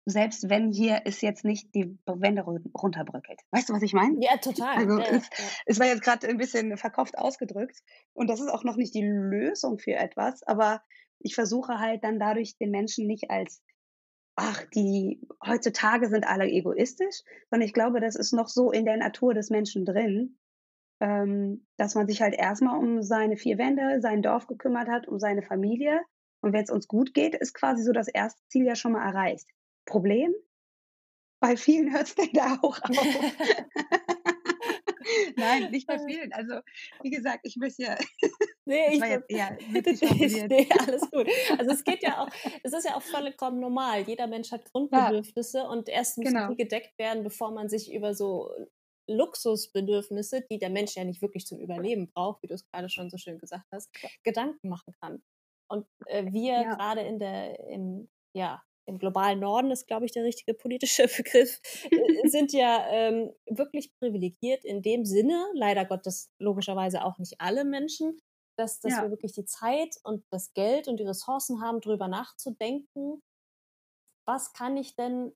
S2: selbst wenn hier es jetzt nicht die Wände runterbröckelt. Weißt du, was ich meine?
S1: Ja, total.
S2: Also
S1: ja,
S2: es, ja. es, war jetzt gerade ein bisschen verkauft ausgedrückt und das ist auch noch nicht die Lösung für etwas, aber ich versuche halt dann dadurch den Menschen nicht als ach, die heutzutage sind alle egoistisch, sondern ich glaube, das ist noch so in der Natur des Menschen drin, ähm, dass man sich halt erstmal um seine vier Wände, sein Dorf gekümmert hat, um seine Familie und wenn es uns gut geht, ist quasi so das erste Ziel ja schon mal erreicht. Problem? Bei vielen hört es dann da auch auf. Nein, nicht bei vielen. Also, wie gesagt, ich möchte ja.
S1: Nee, ich jetzt eher nee, alles gut. Also es geht ja auch, es ist ja auch vollkommen normal. Jeder Mensch hat Grundbedürfnisse ja, und erst müssen genau. die gedeckt werden, bevor man sich über so Luxusbedürfnisse, die der Mensch ja nicht wirklich zum Überleben braucht, wie du es gerade schon so schön gesagt hast, Gedanken machen kann. Und äh, wir ja. gerade in der, im, ja, im globalen Norden ist, glaube ich, der richtige politische Begriff, äh, sind ja ähm, wirklich privilegiert in dem Sinne, leider Gottes logischerweise auch nicht alle Menschen, dass, dass ja. wir wirklich die Zeit und das Geld und die Ressourcen haben, darüber nachzudenken, was kann ich denn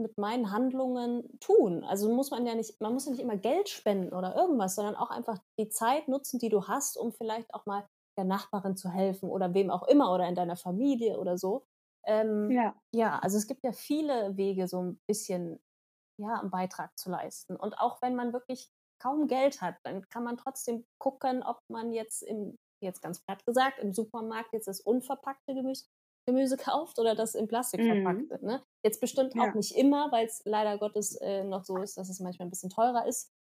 S1: mit meinen Handlungen tun? Also muss man ja nicht, man muss ja nicht immer Geld spenden oder irgendwas, sondern auch einfach die Zeit nutzen, die du hast, um vielleicht auch mal der Nachbarin zu helfen oder wem auch immer oder in deiner Familie oder so. Ähm, ja. ja, also es gibt ja viele Wege, so ein bisschen ja, einen Beitrag zu leisten. Und auch wenn man wirklich kaum Geld hat, dann kann man trotzdem gucken, ob man jetzt im jetzt ganz platt gesagt, im Supermarkt jetzt das unverpackte Gemüse, Gemüse kauft oder das in Plastik mhm. verpackte. Ne? Jetzt bestimmt ja. auch nicht immer, weil es leider Gottes äh, noch so ist, dass es manchmal ein bisschen teurer ist,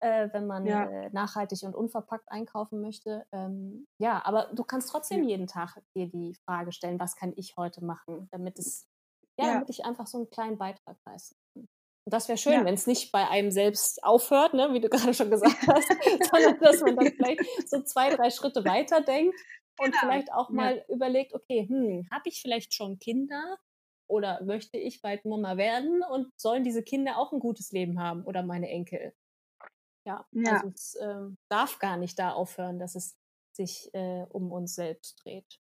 S1: äh, wenn man ja. äh, nachhaltig und unverpackt einkaufen möchte. Ähm, ja, aber du kannst trotzdem ja. jeden Tag dir die Frage stellen, was kann ich heute machen, damit es, ja, damit ich einfach so einen kleinen Beitrag leisten kann. Und das wäre schön, ja. wenn es nicht bei einem selbst aufhört, ne, wie du gerade schon gesagt hast, sondern dass man dann vielleicht so zwei, drei Schritte weiter denkt und genau. vielleicht auch mal ja. überlegt, okay, hm, habe ich vielleicht schon Kinder oder möchte ich bald Mama werden und sollen diese Kinder auch ein gutes Leben haben oder meine Enkel? Ja, ja. also es äh, darf gar nicht da aufhören, dass es sich äh, um uns selbst dreht.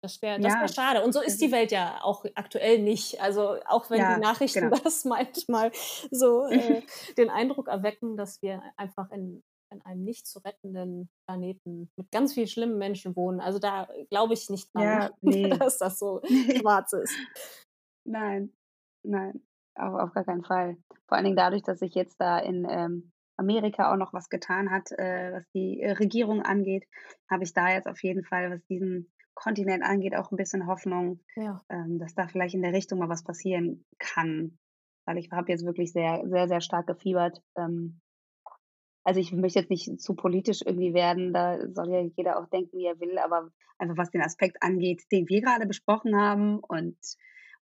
S1: Das wäre das wär schade. Und so ist die Welt ja auch aktuell nicht. Also auch wenn ja, die Nachrichten genau. das manchmal so äh, den Eindruck erwecken, dass wir einfach in, in einem nicht zu rettenden Planeten mit ganz vielen schlimmen Menschen wohnen. Also da glaube ich nicht dran, ja, nee. dass das so schwarz ist.
S2: Nein, nein, auf, auf gar keinen Fall. Vor allen Dingen dadurch, dass ich jetzt da in ähm, Amerika auch noch was getan hat, äh, was die äh, Regierung angeht, habe ich da jetzt auf jeden Fall, was diesen Kontinent angeht, auch ein bisschen Hoffnung, ja. ähm, dass da vielleicht in der Richtung mal was passieren kann. Weil ich habe jetzt wirklich sehr, sehr, sehr stark gefiebert. Ähm, also ich möchte jetzt nicht zu politisch irgendwie werden, da soll ja jeder auch denken, wie er will, aber einfach was den Aspekt angeht, den wir gerade besprochen haben und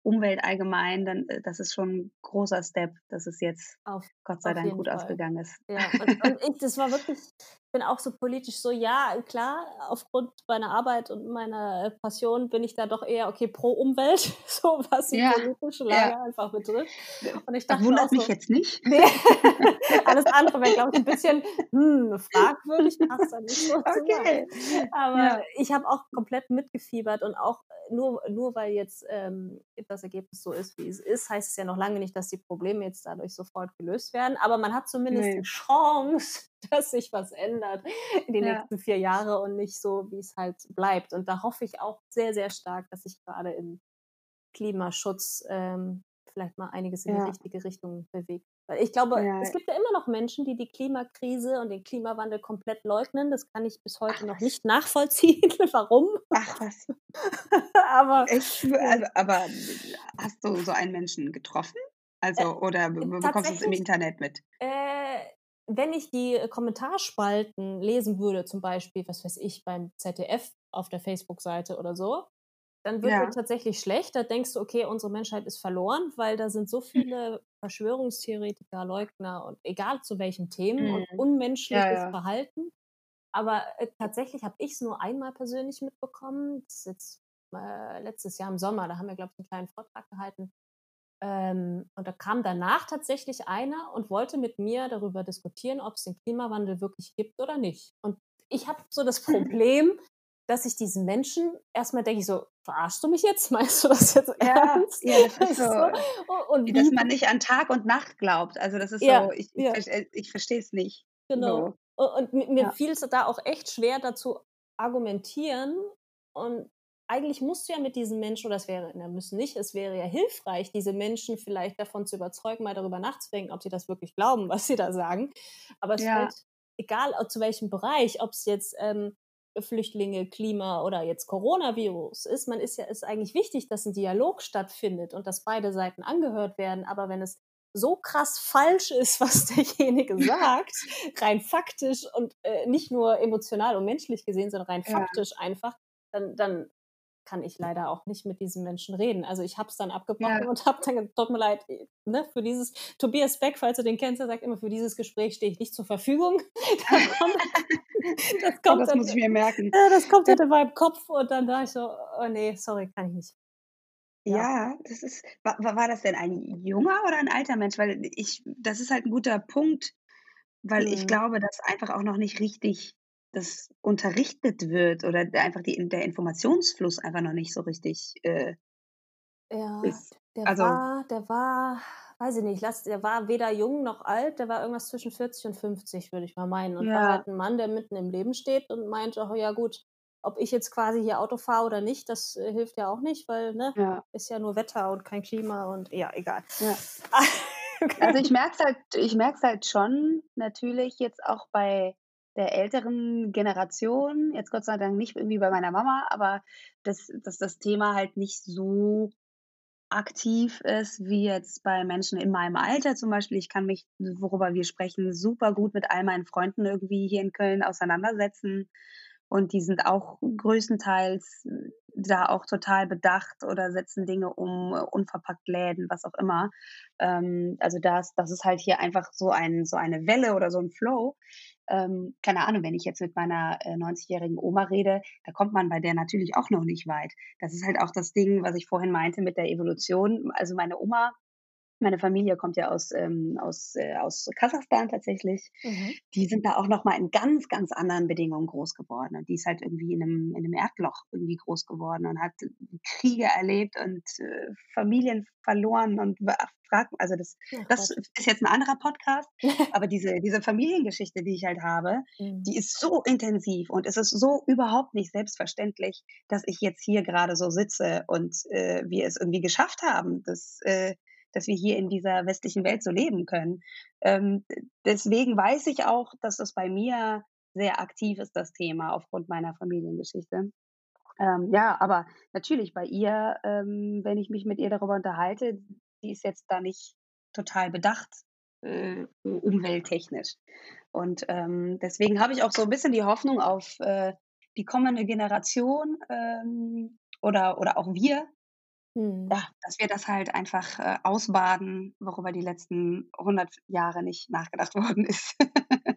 S2: Umwelt allgemein, dann äh, das ist schon ein großer Step, dass es jetzt auf, Gott sei Dank gut Fall. ausgegangen ist.
S1: Ja, und, und ich, das war wirklich, ich bin auch so politisch so, ja, klar, aufgrund meiner Arbeit und meiner äh, Passion bin ich da doch eher, okay, pro Umwelt, so was die ja, politische Lage ja. einfach betrifft.
S2: Und ich dachte das wundert mich so, jetzt nicht.
S1: Nee, alles andere wäre, glaube ich, ein bisschen hm, fragwürdig, passt da nicht so okay. Aber ja. ich habe auch komplett mitgefiebert und auch nur, nur weil jetzt ähm, das Ergebnis so ist, wie es ist, heißt es ja noch lange nicht, dass die Probleme jetzt dadurch sofort gelöst werden. Aber man hat zumindest nee. die Chance, dass sich was ändert in den ja. nächsten vier Jahre und nicht so, wie es halt bleibt. Und da hoffe ich auch sehr, sehr stark, dass sich gerade im Klimaschutz ähm, vielleicht mal einiges in ja. die richtige Richtung bewegt. Weil ich glaube, ja. es gibt ja immer noch Menschen, die die Klimakrise und den Klimawandel komplett leugnen. Das kann ich bis heute Ach, noch nicht nachvollziehen. Warum?
S2: Ach was. aber, ich, also, aber hast du so einen Menschen getroffen? Also, äh, oder bekommst du es im Internet mit?
S1: Äh, wenn ich die Kommentarspalten lesen würde, zum Beispiel, was weiß ich, beim ZDF auf der Facebook-Seite oder so, dann wird ja. es tatsächlich schlecht. Da denkst du, okay, unsere Menschheit ist verloren, weil da sind so hm. viele Verschwörungstheoretiker, Leugner und egal zu welchen Themen mhm. und unmenschliches ja, ja. Verhalten. Aber äh, tatsächlich habe ich es nur einmal persönlich mitbekommen. Das ist jetzt äh, letztes Jahr im Sommer, da haben wir, glaube ich, einen kleinen Vortrag gehalten. Ähm, und da kam danach tatsächlich einer und wollte mit mir darüber diskutieren, ob es den Klimawandel wirklich gibt oder nicht. Und ich habe so das Problem, dass ich diesen Menschen erstmal denke ich so, verarschst du mich jetzt? Meinst du das jetzt ernst? Ja, das ist
S2: so. Und dass man nicht an Tag und Nacht glaubt. Also das ist ja, so, ich, ja. ich, ich verstehe es nicht.
S1: Genau. So. Und mir ja. fiel es da auch echt schwer dazu argumentieren. Und eigentlich musst du ja mit diesen Menschen, oder es wäre, na, müssen nicht, es wäre ja hilfreich, diese Menschen vielleicht davon zu überzeugen, mal darüber nachzudenken, ob sie das wirklich glauben, was sie da sagen. Aber es ja. fällt, egal zu welchem Bereich, ob es jetzt ähm, Flüchtlinge, Klima oder jetzt Coronavirus ist. Man ist ja, ist eigentlich wichtig, dass ein Dialog stattfindet und dass beide Seiten angehört werden. Aber wenn es so krass falsch ist, was derjenige sagt, rein faktisch und äh, nicht nur emotional und menschlich gesehen, sondern rein ja. faktisch einfach, dann, dann kann ich leider auch nicht mit diesen Menschen reden. Also ich habe es dann abgebrochen ja. und habe dann, tut mir leid, ne, für dieses, Tobias Beck, falls du den kennst, der sagt immer, für dieses Gespräch stehe ich nicht zur Verfügung.
S2: das kommt, das muss ich mir merken.
S1: Das kommt halt in meinem Kopf und dann da ich so, oh nee, sorry, kann ich nicht.
S2: Ja, ja das ist, war, war das denn ein junger oder ein alter Mensch? Weil ich, das ist halt ein guter Punkt, weil mhm. ich glaube, dass einfach auch noch nicht richtig das unterrichtet wird oder einfach die, der Informationsfluss einfach noch nicht so richtig äh,
S1: ja, ist. Der also, war, der war, weiß ich nicht, lass, der war weder jung noch alt, der war irgendwas zwischen 40 und 50, würde ich mal meinen. Und ja. war halt ein Mann, der mitten im Leben steht und meint, oh ja gut, ob ich jetzt quasi hier Auto fahre oder nicht, das äh, hilft ja auch nicht, weil, ne, ja. ist ja nur Wetter und kein Klima und ja, egal. Ja.
S2: also ich merke es halt, ich merke halt schon natürlich jetzt auch bei der älteren Generation, jetzt Gott sei Dank nicht irgendwie bei meiner Mama, aber dass, dass das Thema halt nicht so aktiv ist wie jetzt bei Menschen in meinem Alter zum Beispiel. Ich kann mich, worüber wir sprechen, super gut mit all meinen Freunden irgendwie hier in Köln auseinandersetzen. Und die sind auch größtenteils da auch total bedacht oder setzen Dinge um, unverpackt Läden, was auch immer. Ähm, also das, das ist halt hier einfach so ein, so eine Welle oder so ein Flow. Ähm, keine Ahnung, wenn ich jetzt mit meiner äh, 90-jährigen Oma rede, da kommt man bei der natürlich auch noch nicht weit. Das ist halt auch das Ding, was ich vorhin meinte mit der Evolution. Also meine Oma meine Familie kommt ja aus, ähm, aus, äh, aus Kasachstan tatsächlich. Mhm. Die sind da auch nochmal in ganz, ganz anderen Bedingungen groß geworden. Und die ist halt irgendwie in einem, in einem Erdloch irgendwie groß geworden und hat Kriege erlebt und äh, Familien verloren und fragt, also das, ja, das ist jetzt ein anderer Podcast, aber diese, diese Familiengeschichte, die ich halt habe, mhm. die ist so intensiv und es ist so überhaupt nicht selbstverständlich, dass ich jetzt hier gerade so sitze und äh, wir es irgendwie geschafft haben, das äh, dass wir hier in dieser westlichen Welt so leben können. Ähm, deswegen weiß ich auch, dass das bei mir sehr aktiv ist, das Thema, aufgrund meiner Familiengeschichte. Ähm, ja, aber natürlich bei ihr, ähm, wenn ich mich mit ihr darüber unterhalte, die ist jetzt da nicht total bedacht, äh, umwelttechnisch. Und ähm, deswegen habe ich auch so ein bisschen die Hoffnung auf äh, die kommende Generation ähm, oder, oder auch wir, Mhm. Ja, dass wir das halt einfach äh, ausbaden, worüber die letzten 100 Jahre nicht nachgedacht worden ist.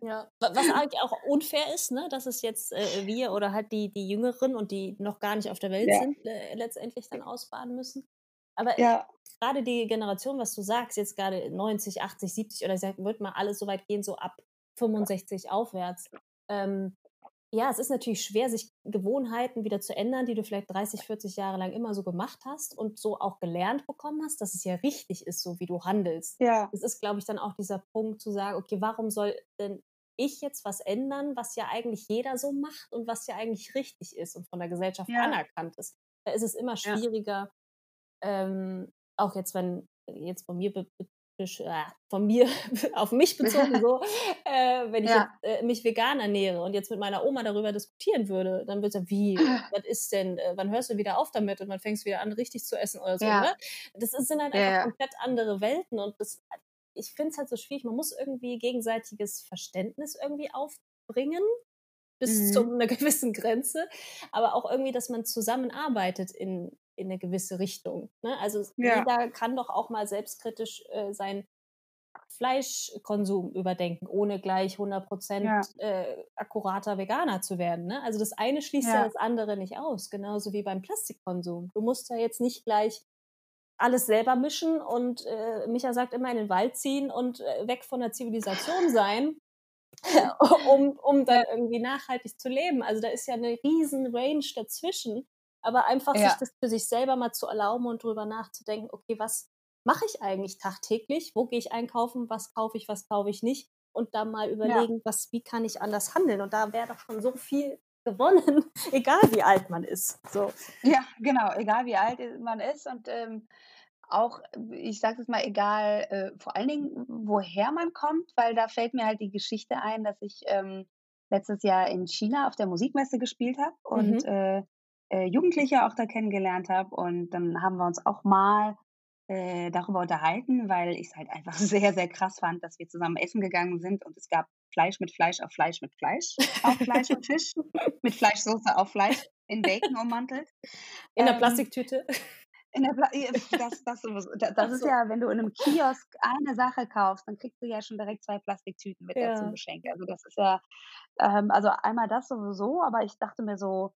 S1: ja, was eigentlich auch unfair ist, ne, dass es jetzt äh, wir oder halt die, die Jüngeren und die noch gar nicht auf der Welt ja. sind, äh, letztendlich dann ausbaden müssen. Aber ja. gerade die Generation, was du sagst, jetzt gerade 90, 80, 70 oder wird mal alles so weit gehen, so ab 65 aufwärts. Ähm, ja, es ist natürlich schwer, sich Gewohnheiten wieder zu ändern, die du vielleicht 30, 40 Jahre lang immer so gemacht hast und so auch gelernt bekommen hast, dass es ja richtig ist, so wie du handelst. Ja. Es ist, glaube ich, dann auch dieser Punkt zu sagen, okay, warum soll denn ich jetzt was ändern, was ja eigentlich jeder so macht und was ja eigentlich richtig ist und von der Gesellschaft ja. anerkannt ist. Da ist es immer schwieriger, ja. ähm, auch jetzt, wenn jetzt von mir äh, von mir auf mich bezogen so, äh, wenn ich ja. jetzt, äh, mich vegan ernähre und jetzt mit meiner Oma darüber diskutieren würde, dann wird es wie, was ist denn, äh, wann hörst du wieder auf damit und wann fängst du wieder an, richtig zu essen oder so. Ja. Ne? Das sind halt einfach ja. komplett andere Welten und das, ich finde es halt so schwierig. Man muss irgendwie gegenseitiges Verständnis irgendwie aufbringen bis mhm. zu einer gewissen Grenze, aber auch irgendwie, dass man zusammenarbeitet in, in eine gewisse Richtung. Ne? Also ja. jeder kann doch auch mal selbstkritisch äh, sein Fleischkonsum überdenken, ohne gleich 100% ja. äh, akkurater Veganer zu werden. Ne? Also das eine schließt ja. ja das andere nicht aus, genauso wie beim Plastikkonsum. Du musst ja jetzt nicht gleich alles selber mischen und äh, Micha sagt immer in den Wald ziehen und äh, weg von der Zivilisation sein, um, um dann irgendwie nachhaltig zu leben. Also da ist ja eine riesen Range dazwischen. Aber einfach ja. sich das für sich selber mal zu erlauben und drüber nachzudenken, okay, was mache ich eigentlich tagtäglich? Wo gehe ich einkaufen? Was kaufe ich, was kaufe ich nicht? Und dann mal überlegen, ja. was, wie kann ich anders handeln? Und da wäre doch schon so viel gewonnen, egal wie alt man ist. So.
S2: Ja, genau, egal wie alt man ist und ähm, auch, ich sage es mal, egal, äh, vor allen Dingen, woher man kommt, weil da fällt mir halt die Geschichte ein, dass ich ähm, letztes Jahr in China auf der Musikmesse gespielt habe und mhm. äh, äh, Jugendliche auch da kennengelernt habe. Und dann haben wir uns auch mal äh, darüber unterhalten, weil ich es halt einfach sehr, sehr krass fand, dass wir zusammen essen gegangen sind und es gab Fleisch mit Fleisch auf Fleisch mit Fleisch auf Fleisch und Fisch, mit Fleischsoße auf Fleisch in Bacon ummantelt.
S1: In der ähm, Plastiktüte.
S2: In der Pla das, das, das, das ist ja, wenn du in einem Kiosk eine Sache kaufst, dann kriegst du ja schon direkt zwei Plastiktüten mit ja. dazu geschenkt. Also das ist ja, ähm, also einmal das sowieso, aber ich dachte mir so,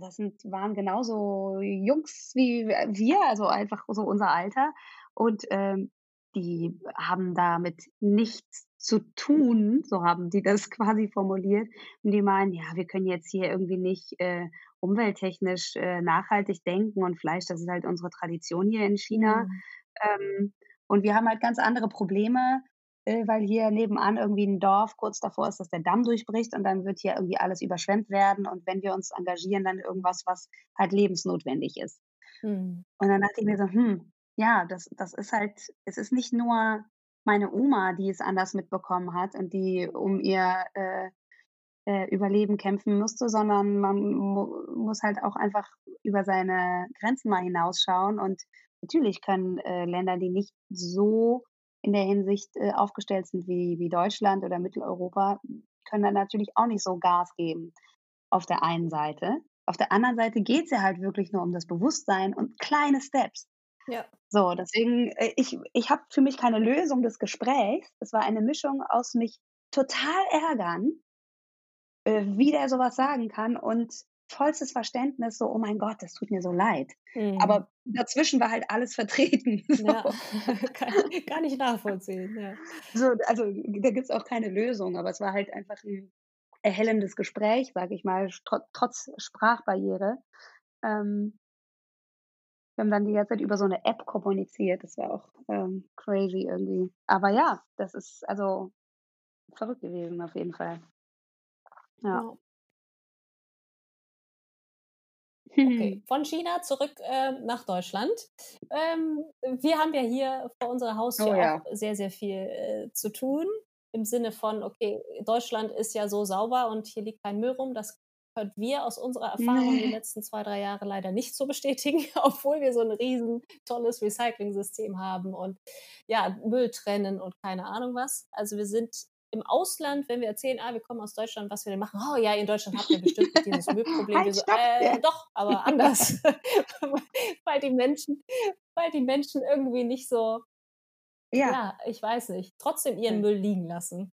S2: das sind, waren genauso Jungs wie wir, also einfach so unser Alter. Und ähm, die haben damit nichts zu tun, so haben die das quasi formuliert. Und die meinen, ja, wir können jetzt hier irgendwie nicht äh, umwelttechnisch äh, nachhaltig denken und Fleisch, das ist halt unsere Tradition hier in China. Mhm. Ähm, und wir haben halt ganz andere Probleme weil hier nebenan irgendwie ein Dorf kurz davor ist, dass der Damm durchbricht und dann wird hier irgendwie alles überschwemmt werden und wenn wir uns engagieren, dann irgendwas, was halt lebensnotwendig ist. Hm. Und dann dachte ich mir so, hm, ja, das, das ist halt, es ist nicht nur meine Oma, die es anders mitbekommen hat und die um ihr, äh, äh, Überleben kämpfen musste, sondern man mu muss halt auch einfach über seine Grenzen mal hinausschauen. Und natürlich können äh, Länder, die nicht so in der Hinsicht äh, aufgestellt sind wie, wie Deutschland oder Mitteleuropa, können dann natürlich auch nicht so Gas geben auf der einen Seite. Auf der anderen Seite geht es ja halt wirklich nur um das Bewusstsein und kleine Steps.
S1: Ja.
S2: So, deswegen, äh, ich, ich habe für mich keine Lösung des Gesprächs. Es war eine Mischung aus mich total ärgern, äh, wie der sowas sagen kann und vollstes Verständnis, so, oh mein Gott, das tut mir so leid. Mhm. Aber dazwischen war halt alles vertreten. So.
S1: Ja, kann, kann ich nachvollziehen. Ja.
S2: So, also da gibt es auch keine Lösung, aber es war halt einfach ein erhellendes Gespräch, sage ich mal, trotz Sprachbarriere. Ähm, wir haben dann die ganze Zeit über so eine App kommuniziert. Das war auch ähm, crazy irgendwie. Aber ja, das ist also verrückt gewesen auf jeden Fall. Ja.
S1: Okay, von China zurück äh, nach Deutschland. Ähm, wir haben ja hier vor unserer Haustür oh, ja. auch sehr, sehr viel äh, zu tun. Im Sinne von, okay, Deutschland ist ja so sauber und hier liegt kein Müll rum. Das können wir aus unserer Erfahrung nee. die letzten zwei, drei Jahre leider nicht so bestätigen, obwohl wir so ein riesen tolles Recycling-System haben und ja, Müll trennen und keine Ahnung was. Also wir sind im Ausland, wenn wir erzählen, ah, wir kommen aus Deutschland, was wir denn machen, oh ja, in Deutschland habt ihr bestimmt dieses Müllproblem.
S2: halt,
S1: so, äh, doch, aber anders. weil die Menschen, weil die Menschen irgendwie nicht so, ja, ja ich weiß nicht, trotzdem ihren Müll liegen lassen.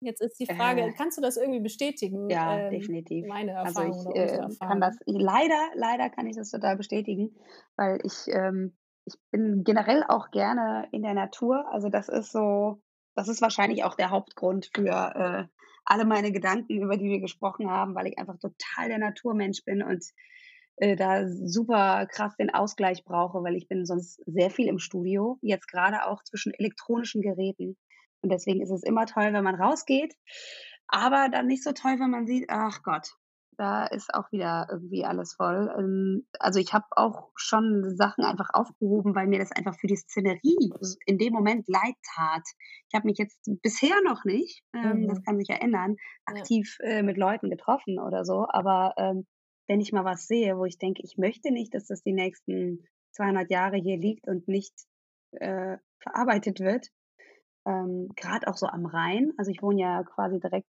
S1: Jetzt ist die Frage, äh, kannst du das irgendwie bestätigen?
S2: Ja, ähm, definitiv.
S1: Meine also Erfahrung
S2: also ich, äh, Erfahrung. kann das, leider, leider kann ich das total bestätigen, weil ich, ähm, ich bin generell auch gerne in der Natur. Also das ist so, das ist wahrscheinlich auch der Hauptgrund für äh, alle meine Gedanken, über die wir gesprochen haben, weil ich einfach total der Naturmensch bin und äh, da super krass den Ausgleich brauche, weil ich bin sonst sehr viel im Studio, jetzt gerade auch zwischen elektronischen Geräten. Und deswegen ist es immer toll, wenn man rausgeht, aber dann nicht so toll, wenn man sieht, ach Gott, da ist auch wieder irgendwie alles voll. Ähm, also ich habe auch schon Sachen einfach aufgehoben, weil mir das einfach für die Szenerie in dem Moment leid tat. Ich habe mich jetzt bisher noch nicht, ähm, mhm. das kann sich ja ändern, aktiv ja. Äh, mit Leuten getroffen oder so. Aber ähm, wenn ich mal was sehe, wo ich denke, ich möchte nicht, dass das die nächsten 200 Jahre hier liegt und nicht äh, verarbeitet wird, ähm, gerade auch so am Rhein. Also ich wohne ja quasi direkt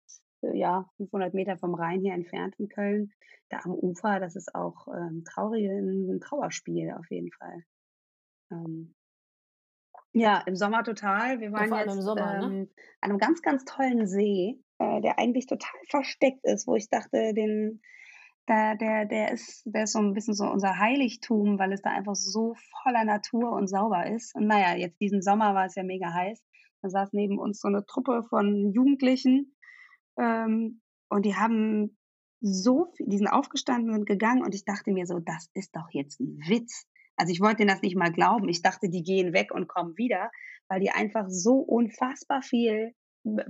S2: ja, 500 Meter vom Rhein hier entfernt in Köln, da am Ufer, das ist auch ähm, traurig, ein Trauerspiel auf jeden Fall. Ähm, ja, im Sommer total. Wir waren ja, jetzt Sommer, ne? ähm, an einem ganz, ganz tollen See, äh, der eigentlich total versteckt ist, wo ich dachte, den, der, der, der, ist, der ist so ein bisschen so unser Heiligtum, weil es da einfach so voller Natur und sauber ist. Und naja, jetzt diesen Sommer war es ja mega heiß. Da saß neben uns so eine Truppe von Jugendlichen, ähm, und die haben so viel, die sind aufgestanden und gegangen und ich dachte mir so, das ist doch jetzt ein Witz. Also ich wollte das nicht mal glauben. Ich dachte, die gehen weg und kommen wieder, weil die einfach so unfassbar viel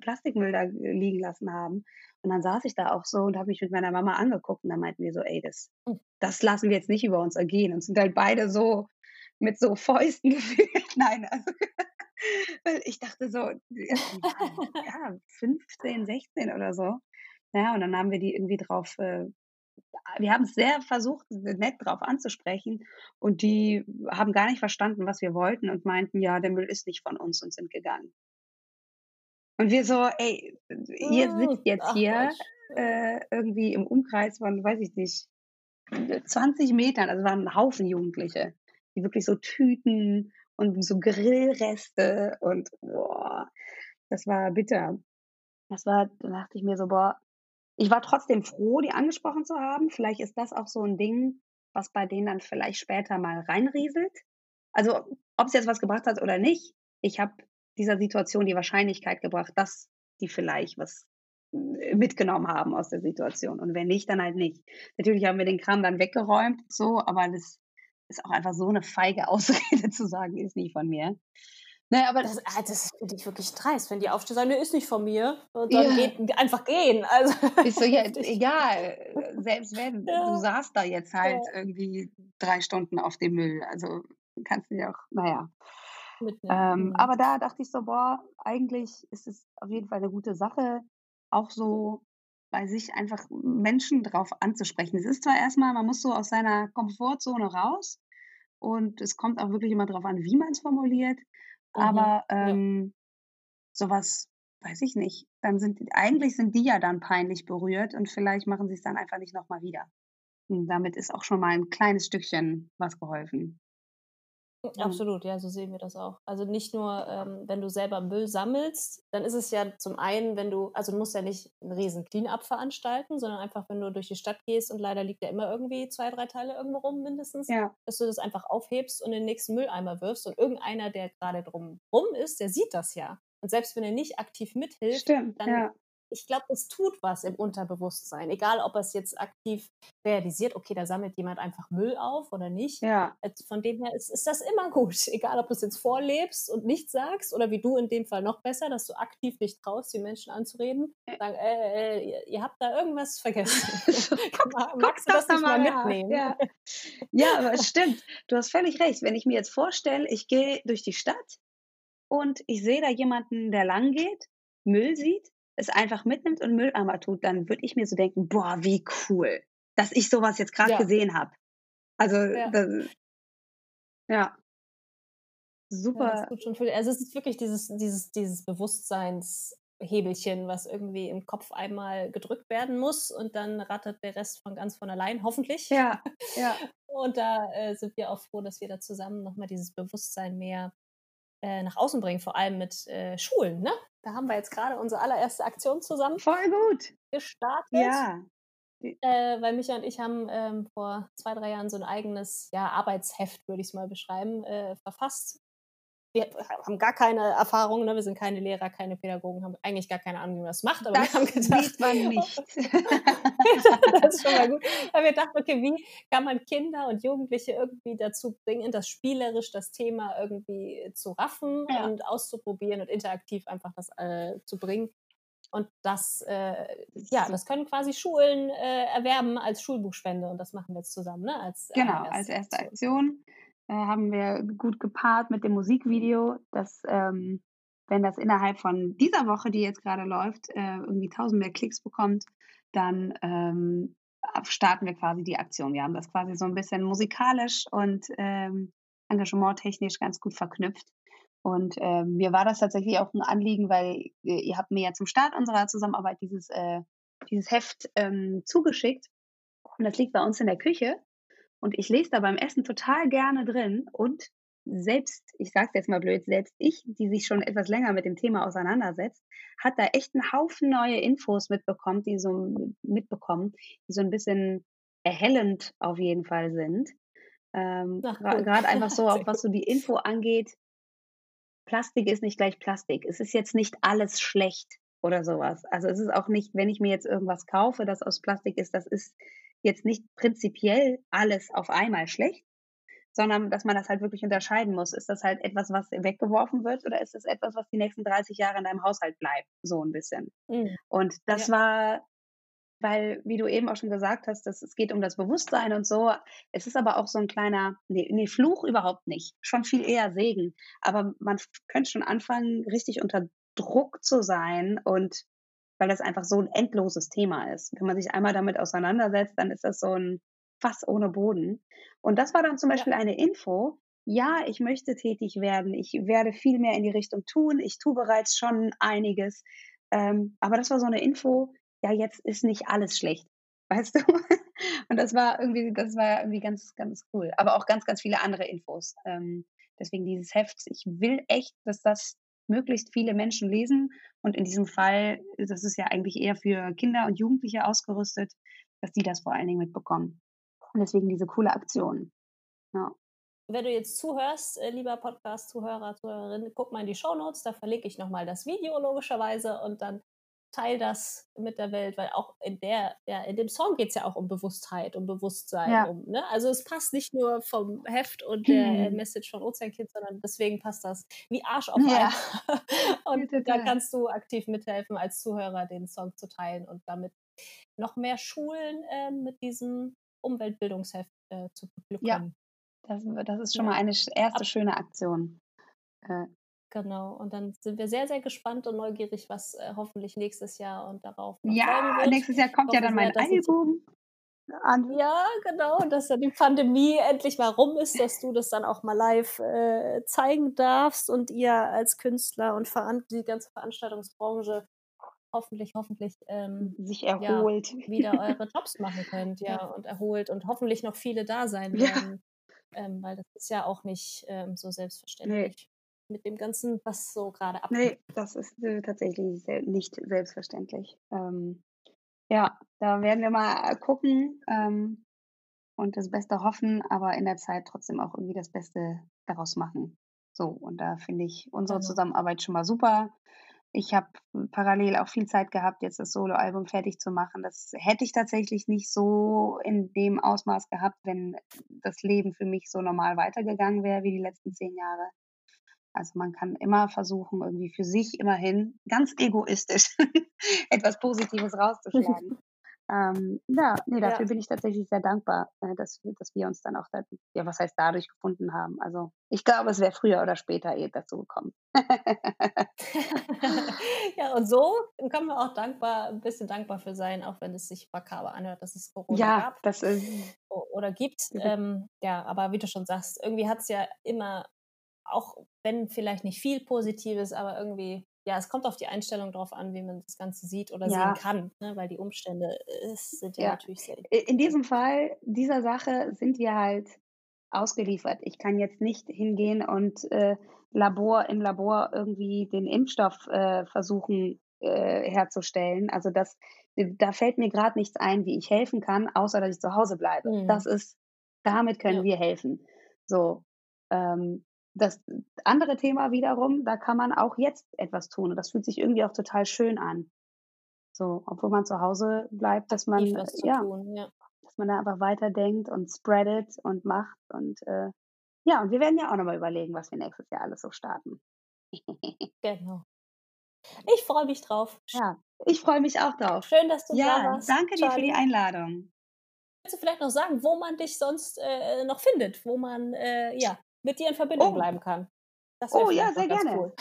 S2: Plastikmüll da liegen lassen haben. Und dann saß ich da auch so und habe mich mit meiner Mama angeguckt und dann meinten wir so, ey, das, hm. das lassen wir jetzt nicht über uns ergehen. Und sind halt beide so mit so Fäusten gefühlt. Nein, also weil ich dachte so, ja, 15, 16 oder so. Ja, und dann haben wir die irgendwie drauf, äh, wir haben es sehr versucht, nett drauf anzusprechen. Und die haben gar nicht verstanden, was wir wollten und meinten, ja, der Müll ist nicht von uns und sind gegangen. Und wir so, ey, ihr hm, sitzt jetzt hier äh, irgendwie im Umkreis von, weiß ich nicht, 20 Metern, also waren ein Haufen Jugendliche, die wirklich so Tüten und so Grillreste und boah, das war bitter. Das war, da dachte ich mir so, boah, ich war trotzdem froh, die angesprochen zu haben. Vielleicht ist das auch so ein Ding, was bei denen dann vielleicht später mal reinrieselt. Also, ob es jetzt was gebracht hat oder nicht, ich habe dieser Situation die Wahrscheinlichkeit gebracht, dass die vielleicht was äh, mitgenommen haben aus der Situation. Und wenn nicht, dann halt nicht. Natürlich haben wir den Kram dann weggeräumt, so, aber das ist auch einfach so eine feige Ausrede zu sagen, ist nicht von mir.
S1: Naja, aber das, ah, das finde ich wirklich dreist, wenn die aufstehen sagen, ist nicht von mir. Und dann ja. geht, einfach gehen. Also,
S2: ist so, ja, egal, selbst wenn, ja. du saßt da jetzt halt ja. irgendwie drei Stunden auf dem Müll. Also kannst du ja auch, naja. Ähm, mhm. aber da dachte ich so, boah, eigentlich ist es auf jeden Fall eine gute Sache. Auch so bei sich einfach Menschen drauf anzusprechen. Es ist zwar erstmal, man muss so aus seiner Komfortzone raus und es kommt auch wirklich immer darauf an, wie man es formuliert, mhm. aber ähm, ja. sowas weiß ich nicht. Dann sind eigentlich sind die ja dann peinlich berührt und vielleicht machen sie es dann einfach nicht nochmal wieder. Und damit ist auch schon mal ein kleines Stückchen was geholfen.
S1: Absolut, ja, so sehen wir das auch. Also nicht nur, ähm, wenn du selber Müll sammelst, dann ist es ja zum einen, wenn du, also du musst ja nicht einen riesen Clean-up veranstalten, sondern einfach, wenn du durch die Stadt gehst und leider liegt ja immer irgendwie zwei, drei Teile irgendwo rum mindestens, ja. dass du das einfach aufhebst und in den nächsten Mülleimer wirfst und irgendeiner, der gerade drum rum ist, der sieht das ja. Und selbst wenn er nicht aktiv mithilft, Stimmt, dann ja ich glaube, es tut was im Unterbewusstsein. Egal, ob er es jetzt aktiv realisiert, okay, da sammelt jemand einfach Müll auf oder nicht. Ja. Von dem her ist, ist das immer gut. Egal, ob du es jetzt vorlebst und nichts sagst oder wie du in dem Fall noch besser, dass du aktiv nicht traust, die Menschen anzureden. Sagen, äh, äh, ihr habt da irgendwas vergessen.
S2: Magst du das, das nicht mal mitnehmen? Ja. ja, aber es stimmt. Du hast völlig recht. Wenn ich mir jetzt vorstelle, ich gehe durch die Stadt und ich sehe da jemanden, der lang geht, Müll sieht es einfach mitnimmt und Mülleimer tut, dann würde ich mir so denken, boah, wie cool, dass ich sowas jetzt gerade ja. gesehen habe. Also, ja. Das, ja.
S1: Super. Ja, viel, also es ist wirklich dieses, dieses, dieses Bewusstseinshebelchen, was irgendwie im Kopf einmal gedrückt werden muss und dann rattert der Rest von ganz von allein, hoffentlich. Ja, ja. Und da äh, sind wir auch froh, dass wir da zusammen nochmal dieses Bewusstsein mehr äh, nach außen bringen, vor allem mit äh, Schulen. Ne? Da haben wir jetzt gerade unsere allererste Aktion zusammen.
S2: Voll gut.
S1: Gestartet. Ja. Äh, weil Micha und ich haben ähm, vor zwei, drei Jahren so ein eigenes ja, Arbeitsheft, würde ich es mal beschreiben, äh, verfasst wir haben gar keine Erfahrung, ne? wir sind keine Lehrer, keine Pädagogen, haben eigentlich gar keine Ahnung, wie man das macht, aber
S2: das
S1: wir haben
S2: gedacht, man nicht.
S1: das ist schon mal gut. Aber wir dachten, okay, wie kann man Kinder und Jugendliche irgendwie dazu bringen, das spielerisch das Thema irgendwie zu raffen ja. und auszuprobieren und interaktiv einfach das äh, zu bringen. Und das, äh, ja, das können quasi Schulen äh, erwerben als Schulbuchspende und das machen wir jetzt zusammen, ne?
S2: Als, äh, genau, als erste Aktion äh, haben wir gut gepaart mit dem Musikvideo, dass ähm, wenn das innerhalb von dieser Woche, die jetzt gerade läuft, äh, irgendwie tausend mehr Klicks bekommt, dann ähm, starten wir quasi die Aktion. Wir haben das quasi so ein bisschen musikalisch und ähm, engagementtechnisch ganz gut verknüpft. Und äh, mir war das tatsächlich auch ein Anliegen, weil äh, ihr habt mir ja zum Start unserer Zusammenarbeit dieses, äh, dieses Heft ähm, zugeschickt. Und das liegt bei uns in der Küche. Und ich lese da beim Essen total gerne drin und selbst, ich sage es jetzt mal blöd, selbst ich, die sich schon etwas länger mit dem Thema auseinandersetzt, hat da echt einen Haufen neue Infos mitbekommen, die so mitbekommen, die so ein bisschen erhellend auf jeden Fall sind. Ähm, Gerade einfach so, auch was so die Info angeht. Plastik ist nicht gleich Plastik. Es ist jetzt nicht alles schlecht oder sowas. Also es ist auch nicht, wenn ich mir jetzt irgendwas kaufe, das aus Plastik ist, das ist jetzt nicht prinzipiell alles auf einmal schlecht, sondern dass man das halt wirklich unterscheiden muss. Ist das halt etwas, was weggeworfen wird oder ist es etwas, was die nächsten 30 Jahre in deinem Haushalt bleibt? So ein bisschen. Mhm. Und das ja. war, weil, wie du eben auch schon gesagt hast, dass es geht um das Bewusstsein und so. Es ist aber auch so ein kleiner, nee, nee, Fluch überhaupt nicht. Schon viel eher Segen. Aber man könnte schon anfangen, richtig unter Druck zu sein und weil das einfach so ein endloses Thema ist. Wenn man sich einmal damit auseinandersetzt, dann ist das so ein Fass ohne Boden. Und das war dann zum Beispiel ja. eine Info. Ja, ich möchte tätig werden. Ich werde viel mehr in die Richtung tun. Ich tue bereits schon einiges. Ähm, aber das war so eine Info. Ja, jetzt ist nicht alles schlecht. Weißt du? Und das war irgendwie, das war irgendwie ganz, ganz cool. Aber auch ganz, ganz viele andere Infos. Ähm, deswegen dieses Heft. Ich will echt, dass das möglichst viele Menschen lesen. Und in diesem Fall, das ist ja eigentlich eher für Kinder und Jugendliche ausgerüstet, dass die das vor allen Dingen mitbekommen. Und deswegen diese coole Aktion. Ja.
S1: Wenn du jetzt zuhörst, äh, lieber Podcast-Zuhörer, Zuhörerin, guck mal in die Show Notes, da verlinke ich nochmal das Video logischerweise und dann teil das mit der Welt, weil auch in der, ja, in dem Song geht es ja auch um Bewusstheit, um Bewusstsein. Ja. Um, ne? Also es passt nicht nur vom Heft und der mhm. Message von Ozeankind, sondern deswegen passt das wie Arsch auf ja. Und da kannst du aktiv mithelfen, als Zuhörer den Song zu teilen und damit noch mehr Schulen äh, mit diesem Umweltbildungsheft äh, zu beglücken. Ja,
S2: das, das ist schon mal eine erste schöne Aktion. Äh,
S1: Genau, und dann sind wir sehr, sehr gespannt und neugierig, was äh, hoffentlich nächstes Jahr und darauf
S2: Ja, nächstes Jahr kommt ja dann mein Album
S1: an. Ja, genau, dass dann die Pandemie endlich mal rum ist, dass du das dann auch mal live äh, zeigen darfst und ihr als Künstler und die ganze Veranstaltungsbranche hoffentlich, hoffentlich ähm,
S2: sich erholt.
S1: Ja, wieder eure Jobs machen könnt, ja, und erholt und hoffentlich noch viele da sein werden. Ja. Ähm, weil das ist ja auch nicht ähm, so selbstverständlich. Mit dem Ganzen, was so gerade
S2: abgeht. Nee, das ist äh, tatsächlich nicht selbstverständlich. Ähm, ja, da werden wir mal gucken ähm, und das Beste hoffen, aber in der Zeit trotzdem auch irgendwie das Beste daraus machen. So, und da finde ich unsere genau. Zusammenarbeit schon mal super. Ich habe parallel auch viel Zeit gehabt, jetzt das Soloalbum fertig zu machen. Das hätte ich tatsächlich nicht so in dem Ausmaß gehabt, wenn das Leben für mich so normal weitergegangen wäre wie die letzten zehn Jahre. Also man kann immer versuchen, irgendwie für sich immerhin ganz egoistisch etwas Positives rauszuschlagen. ähm, ja, nee, dafür ja. bin ich tatsächlich sehr dankbar, äh, dass, dass wir uns dann auch, da, ja, was heißt dadurch gefunden haben. Also ich glaube, es wäre früher oder später eh dazu gekommen.
S1: ja, und so können wir auch dankbar, ein bisschen dankbar für sein, auch wenn es sich makaber anhört, dass es Corona
S2: ja,
S1: gab.
S2: Das ist,
S1: oder gibt. Ähm, ja, aber wie du schon sagst, irgendwie hat es ja immer auch wenn vielleicht nicht viel Positives, aber irgendwie, ja, es kommt auf die Einstellung drauf an, wie man das Ganze sieht oder ja. sehen kann, ne? weil die Umstände ist, sind ja, ja natürlich sehr.
S2: In diesem Fall, dieser Sache sind wir halt ausgeliefert. Ich kann jetzt nicht hingehen und äh, Labor im Labor irgendwie den Impfstoff äh, versuchen äh, herzustellen. Also das, da fällt mir gerade nichts ein, wie ich helfen kann, außer dass ich zu Hause bleibe. Mhm. Das ist, damit können ja. wir helfen. So, ähm, das andere Thema wiederum, da kann man auch jetzt etwas tun. Und das fühlt sich irgendwie auch total schön an. So, obwohl man zu Hause bleibt, dass man, ja, tun, ja, dass man da einfach weiterdenkt und spreadet und macht. Und äh, ja, und wir werden ja auch nochmal überlegen, was wir nächstes Jahr alles so starten.
S1: genau. Ich freue mich drauf.
S2: Ja, ich freue mich auch drauf.
S1: Schön, dass du
S2: ja,
S1: da warst.
S2: Danke dir für die Einladung.
S1: Kannst du vielleicht noch sagen, wo man dich sonst äh, noch findet, wo man äh, ja mit dir in Verbindung oh. bleiben kann.
S2: oh ja, sehr gerne. Cool.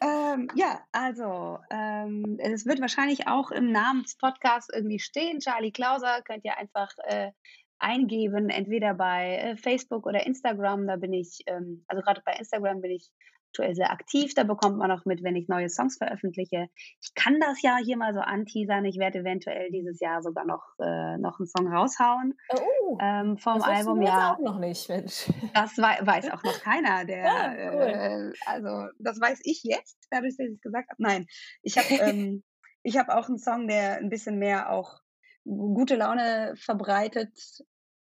S2: ähm, ja, also ähm, es wird wahrscheinlich auch im Namen des Podcasts irgendwie stehen. Charlie Klauser könnt ihr einfach äh, eingeben, entweder bei äh, Facebook oder Instagram. Da bin ich, ähm, also gerade bei Instagram bin ich aktuell sehr aktiv. Da bekommt man auch mit, wenn ich neue Songs veröffentliche. Ich kann das ja hier mal so anteasern. Ich werde eventuell dieses Jahr sogar noch, äh, noch einen Song raushauen.
S1: Oh,
S2: ähm, vom
S1: das
S2: Album.
S1: Du
S2: ja.
S1: auch noch nicht, Mensch.
S2: Das weiß auch noch keiner. Der, ja, cool. äh, also, das weiß ich jetzt, dadurch, dass ich es gesagt habe. Nein, ich habe ähm, ich hab auch einen Song, der ein bisschen mehr auch gute Laune verbreitet,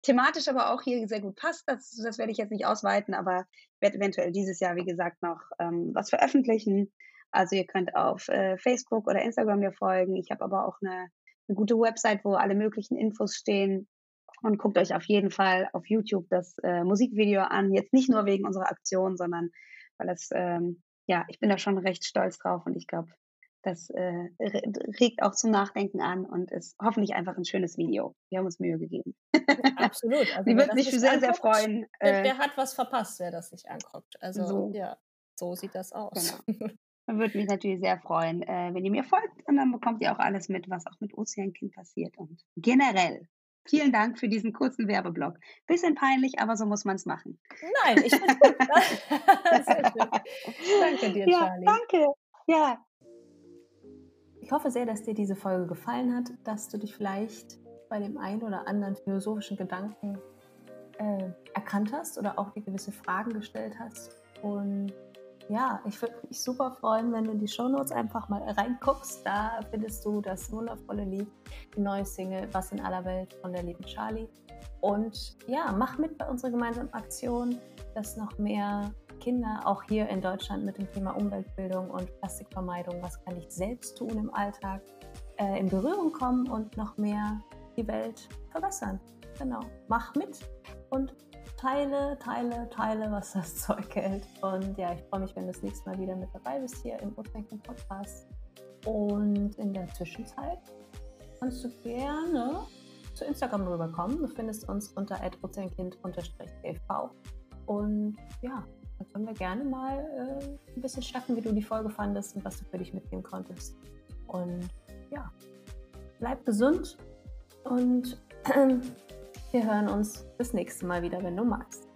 S2: thematisch aber auch hier sehr gut passt. Das, das werde ich jetzt nicht ausweiten, aber ich werde eventuell dieses Jahr, wie gesagt, noch ähm, was veröffentlichen. Also ihr könnt auf äh, Facebook oder Instagram mir folgen. Ich habe aber auch eine, eine gute Website, wo alle möglichen Infos stehen. Und guckt euch auf jeden Fall auf YouTube das äh, Musikvideo an. Jetzt nicht nur wegen unserer Aktion, sondern weil es, ähm, ja, ich bin da schon recht stolz drauf und ich glaube, das äh, regt auch zum Nachdenken an und ist hoffentlich einfach ein schönes Video. Wir haben uns Mühe gegeben.
S1: Absolut.
S2: Also, Sie wird sich sehr, sehr freuen.
S1: Der, äh hat was verpasst, wer das sich anguckt. Also so. ja, so sieht das aus.
S2: Genau. Man würde mich natürlich sehr freuen, äh, wenn ihr mir folgt und dann bekommt ihr auch alles mit, was auch mit Ozeankind passiert. Und generell Vielen Dank für diesen kurzen Werbeblock. Bisschen peinlich, aber so muss man es machen.
S1: Nein, ich finde gut. danke dir,
S2: ja,
S1: Charlie.
S2: Danke. Ja,
S1: ich hoffe sehr, dass dir diese Folge gefallen hat, dass du dich vielleicht bei dem einen oder anderen philosophischen Gedanken äh, erkannt hast oder auch dir gewisse Fragen gestellt hast. Und ja, ich würde mich super freuen, wenn du in die Shownotes einfach mal reinguckst. Da findest du das wundervolle Lied, die neue Single Was in aller Welt von der lieben Charlie. Und ja, mach mit bei unserer gemeinsamen Aktion, dass noch mehr Kinder auch hier in Deutschland mit dem Thema Umweltbildung und Plastikvermeidung, was kann ich selbst tun im Alltag, äh, in Berührung kommen und noch mehr die Welt verbessern. Genau, mach mit und teile, teile, teile, was das Zeug hält. Und ja, ich freue mich, wenn du das nächste Mal wieder mit dabei bist hier im Urdenken Podcast. Und in der Zwischenzeit kannst du gerne zu Instagram rüberkommen. Du findest uns unter @ozeankind-tv. Und ja, können wir gerne mal äh, ein bisschen schnacken, wie du die Folge fandest und was du für dich mitnehmen konntest. Und ja, bleib gesund und äh, wir hören uns das nächste Mal wieder, wenn du magst.